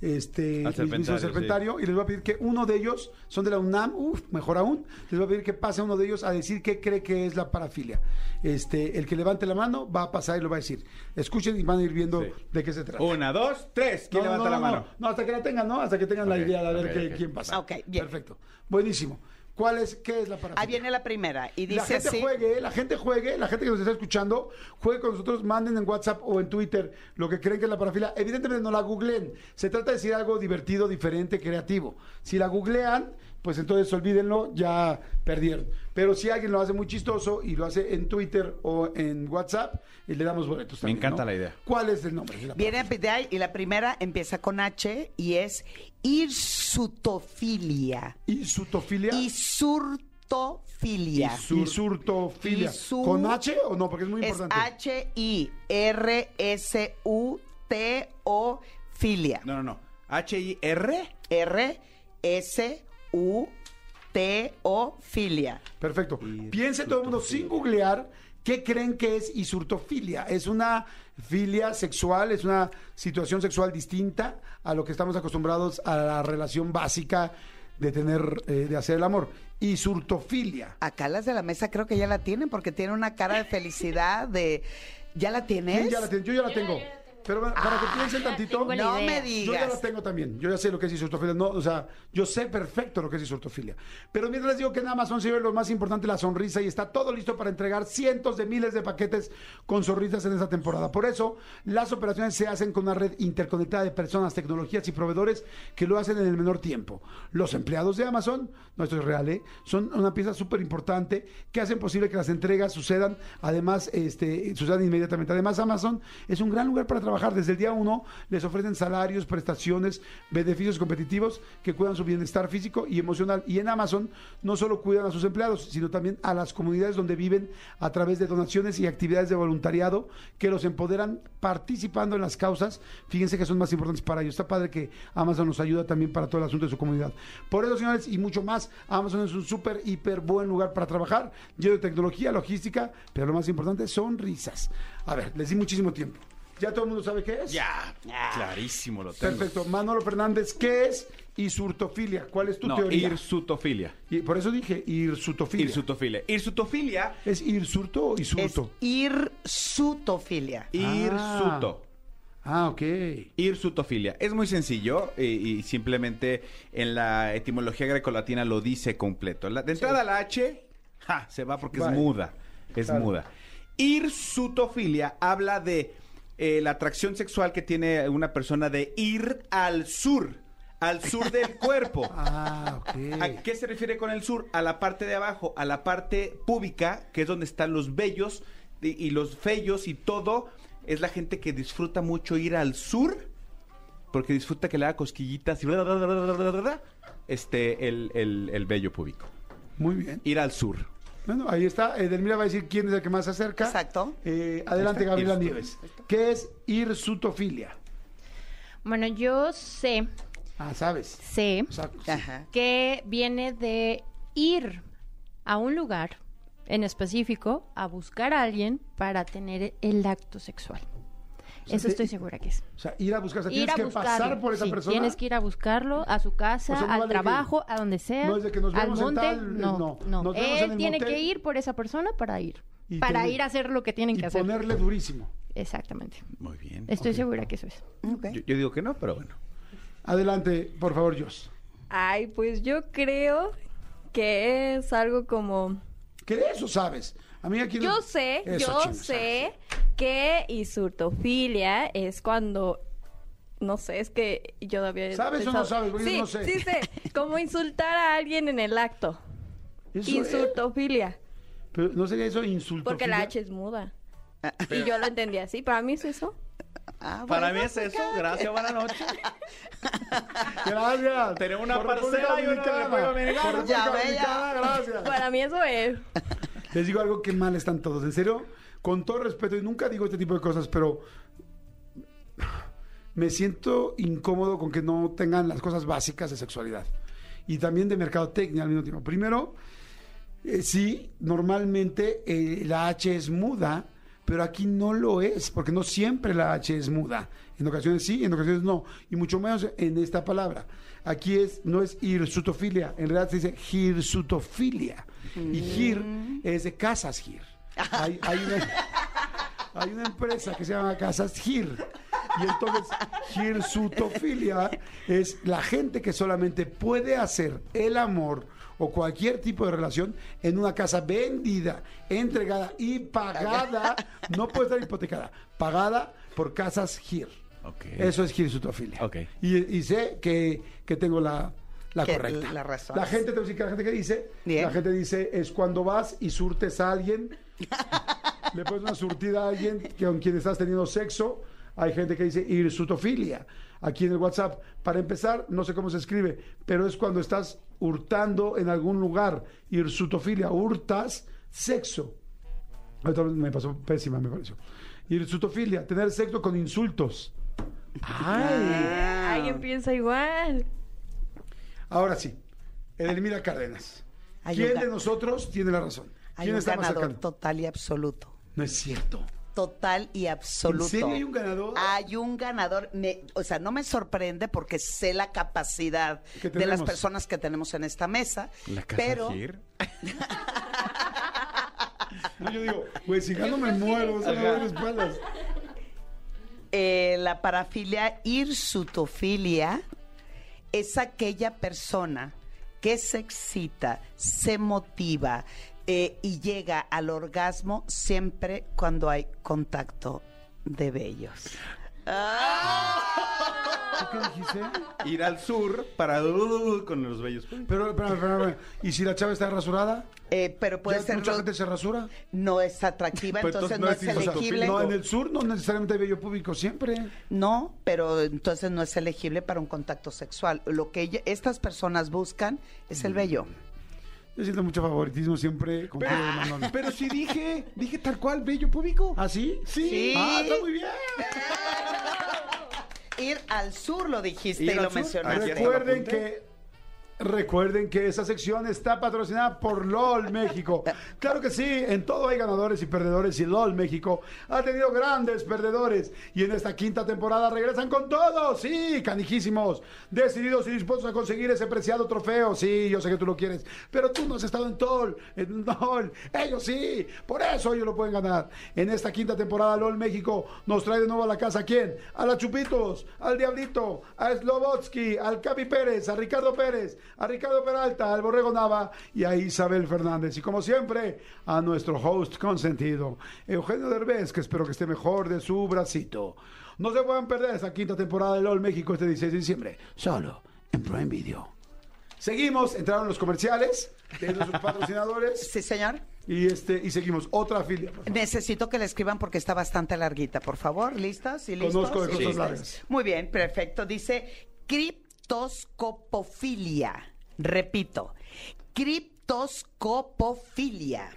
este Al Serpentario, y les voy a pedir que uno de ellos son de la UNAM, uf, mejor aún, les voy a pedir que pase uno de ellos a decir qué cree que es la parafilia. Este, el que levante la mano va a pasar y lo va a decir. Escuchen y van a ir viendo de qué se trata. Una, dos, tres. ¿Quién No, levanta no, la no, mano? No, hasta que la tengan, ¿no? Hasta que tengan la idea de a ver qué- quién pasa. Ok, bien. Perfecto. Buenísimo. ¿Cuál es, qué es la parafilia? Ahí viene la primera y la dice gente así. juegue, la gente juegue, la gente que nos está escuchando, juegue con nosotros, manden en WhatsApp o en Twitter lo que creen que es la parafilia. Evidentemente no la googleen. Se trata de decir algo divertido, diferente, creativo. Si la googlean, pues entonces olvídenlo, ya perdieron. Pero si alguien lo hace muy chistoso y lo hace en Twitter o en WhatsApp, y le damos boletos Me también, encanta ¿no? la idea. ¿Cuál es el nombre? de la Viene de ahí y la primera empieza con H y es irsutofilia. ¿Irsutofilia? Isurtofilia. Isurtofilia. Isu- ¿Con H o no? Porque es muy Es importante. H-I-R-S-U-T-O filia. No, no, no. H-I-R. R-S-U-T-O filia. Perfecto. Piense todo el mundo sin googlear qué creen que es isurtofilia. Es una filia sexual, es una situación sexual distinta a lo que estamos acostumbrados a la relación básica de tener, eh, de hacer el amor. Isurtofilia. Acá las de la mesa creo que ya la tienen porque tiene una cara de felicidad de... ¿Ya la tienes? ¿Quién ya la? Yo ya la tengo. Pero bueno, para que piensen tantito. No idea. me Yo ya digas. tengo también. Yo ya sé lo que es isurtofilia. No, o sea, yo sé perfecto lo que es isurtofilia. Pero mientras les digo que en Amazon se ve lo más importante, la sonrisa, y está todo listo para entregar cientos de miles de paquetes con sonrisas en esta temporada. Por eso, las operaciones se hacen con una red interconectada de personas, tecnologías y proveedores que lo hacen en el menor tiempo. Los empleados de Amazon, no esto es real, ¿eh? son una pieza súper importante que hacen posible que las entregas sucedan, además, este, sucedan inmediatamente. Además, Amazon es un gran lugar para trabajar. Desde el día uno les ofrecen salarios, prestaciones, beneficios competitivos que cuidan su bienestar físico y emocional. Y en Amazon no solo cuidan a sus empleados, sino también a las comunidades donde viven a través de donaciones y actividades de voluntariado que los empoderan participando en las causas. Fíjense que son más importantes para ellos. Está padre que Amazon nos ayuda también para todo el asunto de su comunidad. Por eso, señores, y mucho más, Amazon es un súper, hiper buen lugar para trabajar, lleno de tecnología, logística, pero lo más importante, sonrisas. A ver, les di muchísimo tiempo. ¿Ya todo el mundo sabe qué es? Ya, clarísimo lo tengo. Perfecto. Manolo Fernández, ¿qué es isurtofilia? ¿Cuál es tu No, teoría? irsutofilia. Y por eso dije irsutofilia. Irsutofilia. Irsutofilia. ¿Es irsurto o Es isurto? irsutofilia. Irsuto. Ah, ok. Irsutofilia. Es muy sencillo y, y simplemente en la etimología grecolatina lo dice completo. La- de entrada la H ja, se va porque Vale. es muda. Es Claro. muda. Irsutofilia habla de la atracción sexual que tiene una persona de ir al sur. Al sur del cuerpo. Ah, okay. ¿A qué se refiere con el sur? A la parte de abajo, a la parte pública, que es donde están los bellos y, los fellos y todo. Es la gente que disfruta mucho ir al sur porque disfruta que le haga cosquillitas y bla, bla, este, el, el, el vello público. Muy bien. Ir al sur. Bueno, ahí está. Edelmira va a decir quién es el que más se acerca. Exacto. Eh, adelante. Gabriela Nieves. ¿Qué es hirsutofilia? Bueno, yo sé, Ah, ¿sabes? sé O sea, sí. Ajá. que viene de ir a un lugar en específico a buscar a alguien para tener el acto sexual. Sea, Eso te- estoy segura que es. O sea, ir a buscar, o sea, ir tienes a que buscarlo. pasar por esa sí, persona. Tienes que ir a buscarlo a su casa, O sea, no al vale que- trabajo, a donde sea, No es de que nos al vemos en monte. tal, no, no. no. Nos vemos en Él el tiene motel. que ir por esa persona para ir. Y para tener- ir a hacer lo que tienen y que hacer. ponerle durísimo. Exactamente. Muy bien. Estoy segura que eso es. Yo, yo digo que no, pero bueno. Adelante, por favor, Jos. Ay, pues yo creo que es algo como... ¿Qué de eso sabes? Yo sé, Eso, yo chino, sé que isurtofilia es cuando... No sé, es que yo había ¿Sabes o no sabes? Porque yo Sí, no sé. sí sé. Como insultar a alguien en el acto. Eso, Insurtofilia. Pero no sería eso insulto. Porque la H es muda. Y yo lo entendí así. Para mí es eso. Ah, Para mí es eso. Gracias, buenas noches. Gracias. Tenemos una Por parcela y una Dominicana. Dominicana. Por ya. Dominicana, Gracias. Para mí eso es. (laughs) Les digo algo que mal están todos. En serio, con todo respeto, y nunca digo este tipo de cosas, pero me siento incómodo con que no tengan las cosas básicas de sexualidad. Y también de mercadotecnia al mismo tiempo. Primero, eh, sí, normalmente eh, la H es muda, pero aquí no lo es, porque no siempre la H es muda. En ocasiones sí, en ocasiones no. Y mucho menos en esta palabra. Aquí es, no es hirsutofilia, en realidad se dice hirsutofilia. Y hir es de casas hir. (laughs) Hay, hay una, hay una empresa que se llama Casas Hir. Y entonces, hirsutofilia es la gente que solamente puede hacer el amor o cualquier tipo de relación en una casa vendida, entregada y pagada, (laughs) no puede estar hipotecada, pagada por Casas Hir. Ok. Eso es hirsutofilia. Ok. Y, y sé que, que tengo la, la Que correcta. la razón. La gente, te voy a decir que la gente que dice, Bien. la gente dice, es cuando vas y surtes a alguien, (laughs) le pones una surtida a alguien que, con quien estás teniendo sexo. Hay gente que dice hirsutofilia. Aquí en el WhatsApp, para empezar, no sé cómo se escribe, pero es cuando estás hurtando en algún lugar. Hirsutofilia, hurtas sexo. Ahorita me pasó pésima, me pareció. Hirsutofilia, tener sexo con insultos. Ay. Alguien piensa igual. Ahora sí, Edelmira Cárdenas. Hay ¿Quién un de nosotros tiene la razón? Hay ¿Quién un está más ganador total y absoluto. No es cierto. Total y absoluto. ¿En serio hay un ganador? Hay un ganador. Me- o sea, no me sorprende porque sé la capacidad de las personas que tenemos en esta mesa. La casa pero Gir. (laughs) No, yo digo, güey, si gano me muero, o sea, me doy espaldas. eh, la parafilia hirsutofilia es aquella persona que se excita, se motiva eh, y llega al orgasmo siempre cuando hay contacto de vellos. ¿Qué dijiste? Ir al sur para uh, con los bellos. Pero, espérame, espérame. ¿Y si la chava está rasurada? Eh, pero puede ¿Ya ser ¿Mucha no- gente se rasura? no es atractiva, Pues entonces entonces no, no es es elegible. No, en el sur no necesariamente hay vello público siempre. No, pero entonces no es elegible para un contacto sexual. Lo que ella- estas personas buscan es Mm. el vello. Yo siento mucho favoritismo siempre con Pedro Manolo. Pero si dije, dije tal cual, bello público. ¿Ah, sí? Sí. Ah, está muy bien. (laughs) Ir al sur lo dijiste y lo sur. mencionaste. Recuerden que Recuerden que esa sección está patrocinada por LOL México. Claro que sí, en todo hay ganadores y perdedores y LOL México ha tenido grandes perdedores y en esta quinta temporada regresan con todo, sí, canijísimos, decididos y dispuestos a conseguir ese preciado trofeo. Sí, yo sé que tú lo quieres, pero tú no has estado en TOL, en LOL, ellos sí, por eso ellos lo pueden ganar. En esta quinta temporada LOL México nos trae de nuevo a la casa, ¿a quién? A la Chupitos, al Diablito, a Slobotsky, al Capi Pérez, a Ricardo Pérez, a Ricardo Peralta, al Borrego Nava y a Isabel Fernández. Y como siempre, a nuestro host consentido, Eugenio Derbez, que espero que esté mejor de su bracito. No se puedan perder esta quinta temporada de LOL México este 16 de diciembre, solo en Prime Video. Seguimos, entraron los comerciales de nuestros (laughs) patrocinadores. Sí, señor. Y este, y seguimos. Otra filia. por favor. Necesito que la escriban porque está bastante larguita, por favor. ¿Listos? ¿Y listos? Conozco de ¿Y cosas largas. Muy bien, perfecto. Dice criptoscopofilia. Repito, criptoscopofilia.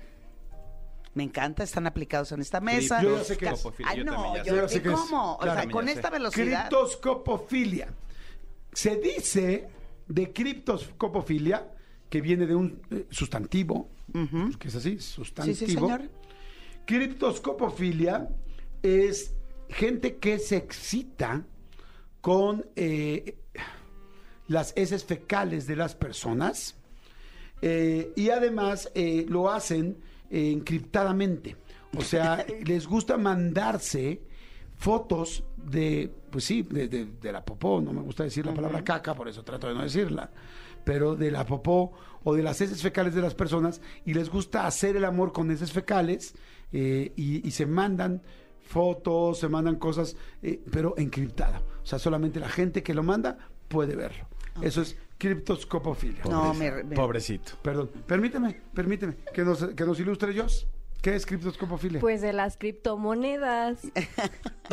Me encanta, están aplicados en esta mesa. Yo ya sé qué es. Criptoscopofilia, Ay, yo no, también ya yo, sé. Yo sé qué es. ¿cómo? O Claro, sea, con esta sé. velocidad. Criptoscopofilia. Se dice de criptoscopofilia que viene de un eh, sustantivo, que es así, sustantivo. Sí, sí, señor. Criptoscopofilia es gente que se excita con eh, las heces fecales de las personas eh, y además eh, lo hacen eh, encriptadamente. O sea, (laughs) les gusta mandarse fotos de, pues sí, de, de- de la popó, no me gusta decir la palabra caca, por eso trato de no decirla, pero de la popó o de las heces fecales de las personas y les gusta hacer el amor con heces fecales eh, y, y se mandan fotos, se mandan cosas, eh, pero encriptado. O sea, solamente la gente que lo manda puede verlo. Eso es criptoscopofilia. No, me, me- Pobrecito. Perdón, permíteme, permíteme, que nos, que nos ilustre Jos. ¿Qué es criptoscopofilia? Pues de las criptomonedas. (laughs)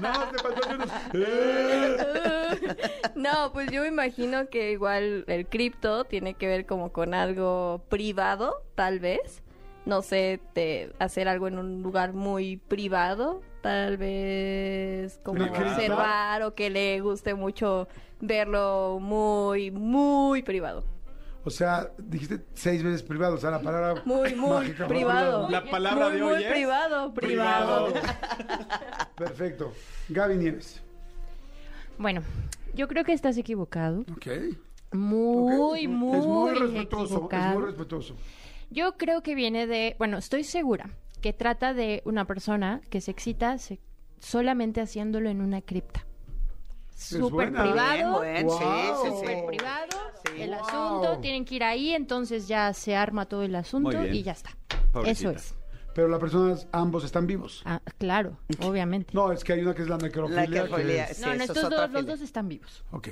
no, te faltó menos. no, pues yo me imagino que igual el cripto tiene que ver como con algo privado, tal vez. No sé, de hacer algo en un lugar muy privado, tal vez como observar o que le guste mucho verlo muy, muy privado. O sea, dijiste seis veces privado, o sea, la palabra (laughs) Muy, muy mágica, privado. La palabra muy, de muy hoy es privado, privado. (laughs) Perfecto. Gaby Nieves. Bueno, yo creo que estás equivocado. Ok. Muy, Ok. muy, Es muy respetuoso, es equivocado. muy respetuoso. Yo creo que viene de, bueno, estoy segura que trata de una persona que se excita se- solamente haciéndolo en una cripta. Súper privado. Bien, buen, sí, sí, sí. Súper privado. El Wow. asunto, tienen que ir ahí, entonces ya se arma todo el asunto y ya está. Pobrecita. Eso es. Pero las personas, ambos están vivos. Ah, claro, obviamente. No, es que hay una que es la necrofilia. La que necrofilia, es- sí, no, no, estos dos, los dos están vivos. Ok.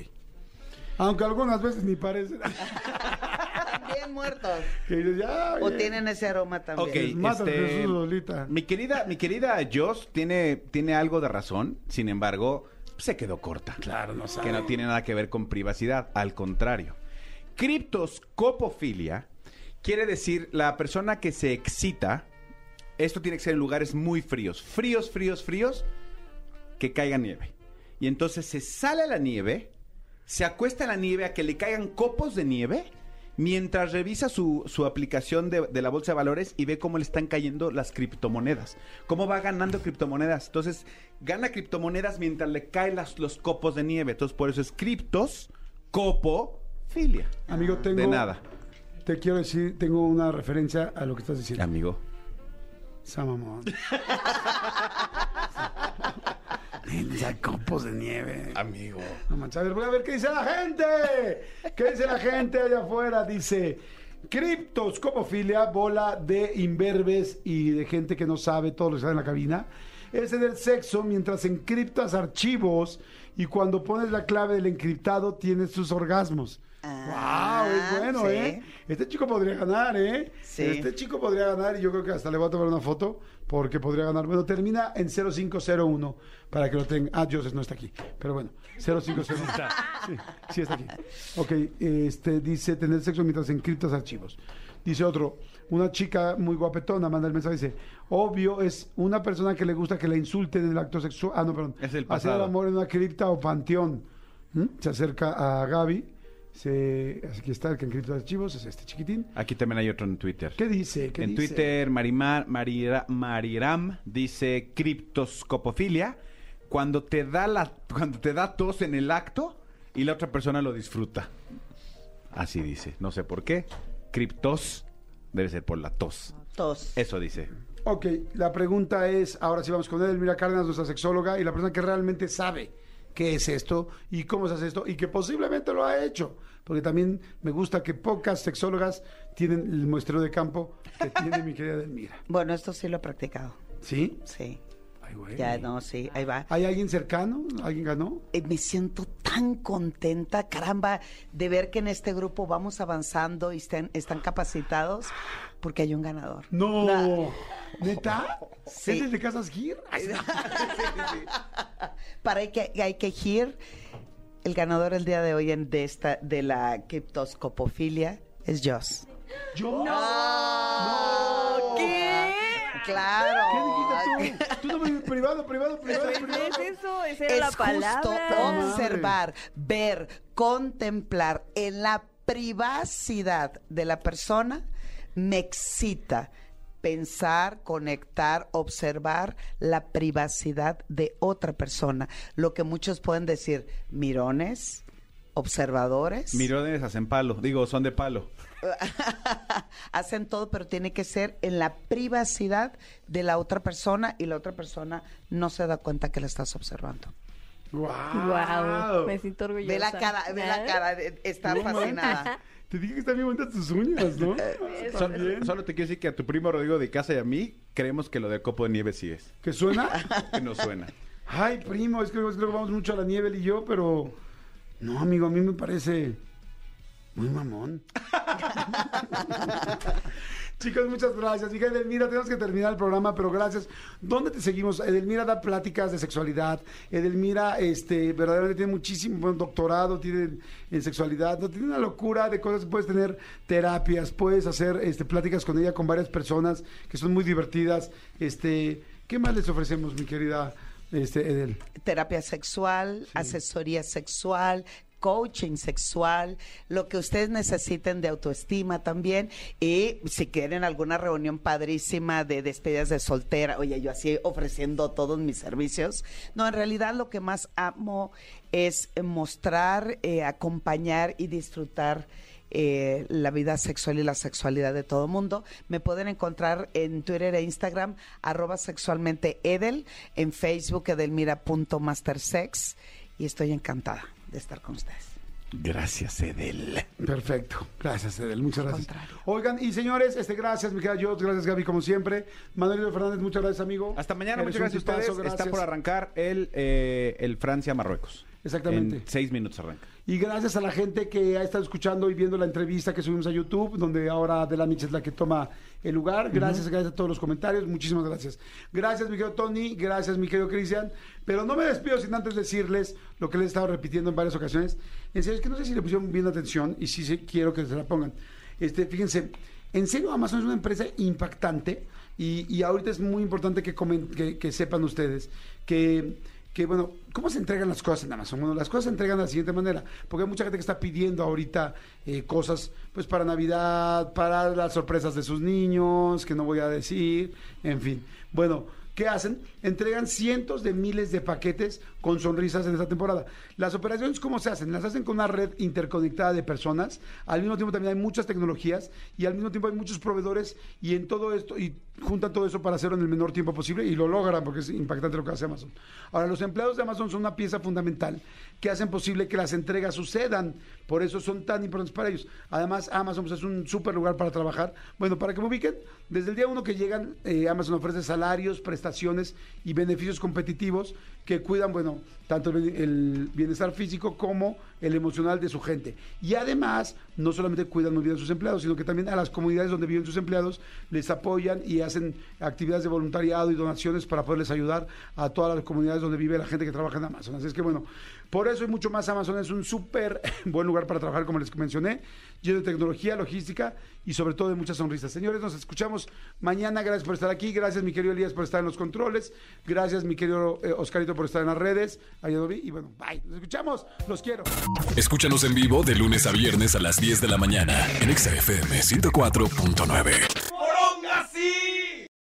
Aunque algunas veces ni parecen. (laughs) Bien muertos. que dices, ya, O tienen ese aroma también. Ok, este, Jesús Lolita. Mi querida, mi querida Joss tiene, tiene algo de razón, sin embargo, se quedó corta. Claro, no sabe. Que no tiene nada que ver con privacidad, al contrario. Criptoscopofilia quiere decir la persona que se excita. Esto tiene que ser en lugares muy fríos, fríos, fríos, fríos, que caiga nieve. Y entonces se sale a la nieve, se acuesta en la nieve a que le caigan copos de nieve, mientras revisa su, su aplicación de, de la bolsa de valores y ve cómo le están cayendo las criptomonedas. Cómo va ganando criptomonedas. Entonces, gana criptomonedas mientras le caen las- los copos de nieve. Entonces, por eso es criptos, copo, filia. Amigo, tengo. De nada. Te quiero decir, tengo una referencia a lo que estás diciendo. Amigo. Samamón. (laughs) (laughs) Ya copos de nieve. Amigo. No manches, a ver, voy a ver qué dice la gente. ¿Qué dice la gente allá afuera? Dice, criptoscopofilia, bola de imberbes y de gente que no sabe todo lo que está en la cabina. Es en el sexo mientras encriptas archivos y cuando pones la clave del encriptado tienes tus orgasmos. Ah, ¡Wow! Es bueno, sí. ¿eh? Este chico podría ganar, ¿eh? Sí. Este chico podría ganar y yo creo que hasta le voy a tomar una foto porque podría ganar. Bueno, termina en 0501 para que lo tenga. Ah, Joseph no está aquí, pero bueno, 0501. Sí, sí está aquí. Ok, este dice tener sexo mientras encriptas archivos. Dice otro, una chica muy guapetona manda el mensaje dice, obvio es una persona que le gusta que le insulten en el acto sexual. Ah, no, perdón. Es el Hacer el pasado. amor en una cripta o panteón. ¿Mm? Se acerca a Gaby. Se, aquí está el que encripta archivos, es este chiquitín. Aquí también hay otro en Twitter. ¿Qué dice? ¿Qué en dice? Twitter, Marimar, Marira- Mariram dice criptoscopofilia. Cuando te da la, cuando te da tos en el acto y la otra persona lo disfruta. Así dice. No sé por qué. Criptos debe ser por la tos. Tos. Eso dice. Ok, la pregunta es, ahora sí vamos con Edelmira Cárdenas, nuestra sexóloga, y la persona que realmente sabe qué es esto y cómo se hace esto y que posiblemente lo ha hecho. Porque también me gusta que pocas sexólogas tienen el muestreo de campo que (laughs) tiene mi querida Edelmira. Bueno, esto sí lo he practicado. ¿Sí? Sí. Ya, no, sí, ahí va. ¿Hay alguien cercano? ¿Alguien ganó? Eh, me siento tan contenta, caramba, de ver que en este grupo vamos avanzando y están, están capacitados porque hay un ganador. No. ¿Neta? Sí. ¿Es desde Casas Gir? (laughs) Para hay que, hay que ir. El ganador el día de hoy en, de esta de la criptoscopofilia es Joss. ¿Yo? No. ¿Qué? Claro. ¿Qué dijiste tú? Tú no me dices privado, privado, privado, privado. Es eso, esa era es la justo palabra. observar, ver, contemplar en la privacidad de la persona me excita pensar, conectar, observar la privacidad de otra persona. Lo que muchos pueden decir, mirones, observadores, Mirones hacen palo. Digo, son de palo. (laughs) hacen todo, pero tiene que ser en la privacidad de la otra persona y la otra persona no se da cuenta que la estás observando. Wow, me siento orgullosa. Ve la cara, ve la cara, de- está fascinada. Te dije que están bien bonitas tus uñas, ¿no? (laughs) Sol- solo te quiero decir que a tu primo Rodrigo de casa y a mí creemos que lo de copo de nieve sí es. ¿Que suena? (laughs) Que no suena. Ay, primo, es que es que luego vamos mucho a la nieve él y yo, pero... No, amigo, a mí me parece muy mamón. (laughs) Chicos, muchas gracias. Miguel Edelmira, tenemos que terminar el programa, pero gracias. ¿Dónde te seguimos? Edelmira da pláticas de sexualidad. Edelmira, este, verdaderamente tiene muchísimo buen doctorado, tiene en sexualidad, no tiene una locura de cosas. Puedes tener terapias, puedes hacer este, pláticas con ella, con varias personas que son muy divertidas. Este, ¿qué más les ofrecemos, mi querida este, Edel? terapia sexual, asesoría sexual, coaching sexual, lo que ustedes necesiten de autoestima también. Y si quieren alguna reunión padrísima de despedidas de soltera, oye, yo así ofreciendo todos mis servicios. No, en realidad lo que más amo es mostrar, eh, acompañar y disfrutar eh, la vida sexual y la sexualidad de todo mundo. Me pueden encontrar en Twitter e Instagram, arroba sexualmente Edel, en Facebook edelmira.mastersex y estoy encantada de estar con ustedes. Gracias, Edel. Perfecto. Gracias, Edel. Muchas gracias. Oigan, y señores, este, gracias, mi querida Jot, gracias, Gaby, como siempre. Manuel Fernández, muchas gracias, amigo. Hasta mañana, Eres muchas gracias a ustedes. tipazo, Está gracias. por arrancar el, eh, el Francia-Marruecos. Exactamente. En seis minutos arranca. Y gracias a la gente que ha estado escuchando y viendo la entrevista que subimos a YouTube, donde ahora Adela Mix es la que toma el lugar. Gracias, gracias a todos los comentarios. Muchísimas gracias. Gracias, mi querido Tony. Gracias, mi querido Cristian. Pero no me despido sin antes decirles lo que les he estado repitiendo en varias ocasiones. En serio, es que no sé si le pusieron bien atención y sí, sí quiero que se la pongan. Este, fíjense, en serio, Amazon es una empresa impactante y, y ahorita es muy importante que, comen- que, que sepan ustedes que que bueno, ¿cómo se entregan las cosas en Amazon? Bueno, las cosas se entregan de la siguiente manera, porque hay mucha gente que está pidiendo ahorita eh, cosas, pues para Navidad, para las sorpresas de sus niños, que no voy a decir, en fin. Bueno, ¿qué hacen? Entregan cientos de miles de paquetes con sonrisas en esta temporada. Las operaciones, ¿cómo se hacen? Las hacen con una red interconectada de personas, al mismo tiempo también hay muchas tecnologías y al mismo tiempo hay muchos proveedores y en todo esto, y juntan todo eso para hacerlo en el menor tiempo posible y lo logran porque es impactante lo que hace Amazon. Ahora, los empleados de Amazon son una pieza fundamental que hacen posible que las entregas sucedan, por eso son tan importantes para ellos. Además, Amazon pues, es un súper lugar para trabajar. Bueno, para que me ubiquen, desde el día uno que llegan, eh, Amazon ofrece salarios, prestaciones y beneficios competitivos que cuidan, bueno, tanto el, bienestar físico como el emocional de su gente. Y además, no solamente cuidan muy bien a sus empleados, sino que también a las comunidades donde viven sus empleados les apoyan y hacen actividades de voluntariado y donaciones para poderles ayudar a todas las comunidades donde vive la gente que trabaja en Amazon. Así es que bueno, por eso y mucho más Amazon es un súper (laughs) buen lugar para trabajar, como les mencioné, lleno de tecnología, logística y sobre todo de muchas sonrisas. Señores, nos escuchamos mañana. Gracias por estar aquí. Gracias, mi querido Elías, por estar en los controles. Gracias, mi querido eh, Oscarito, por estar en las redes. Vi. Y bueno, bye. Nos escuchamos. Los quiero. Escúchanos en vivo de lunes a viernes a las 10 de la mañana en Exa FM 104.9.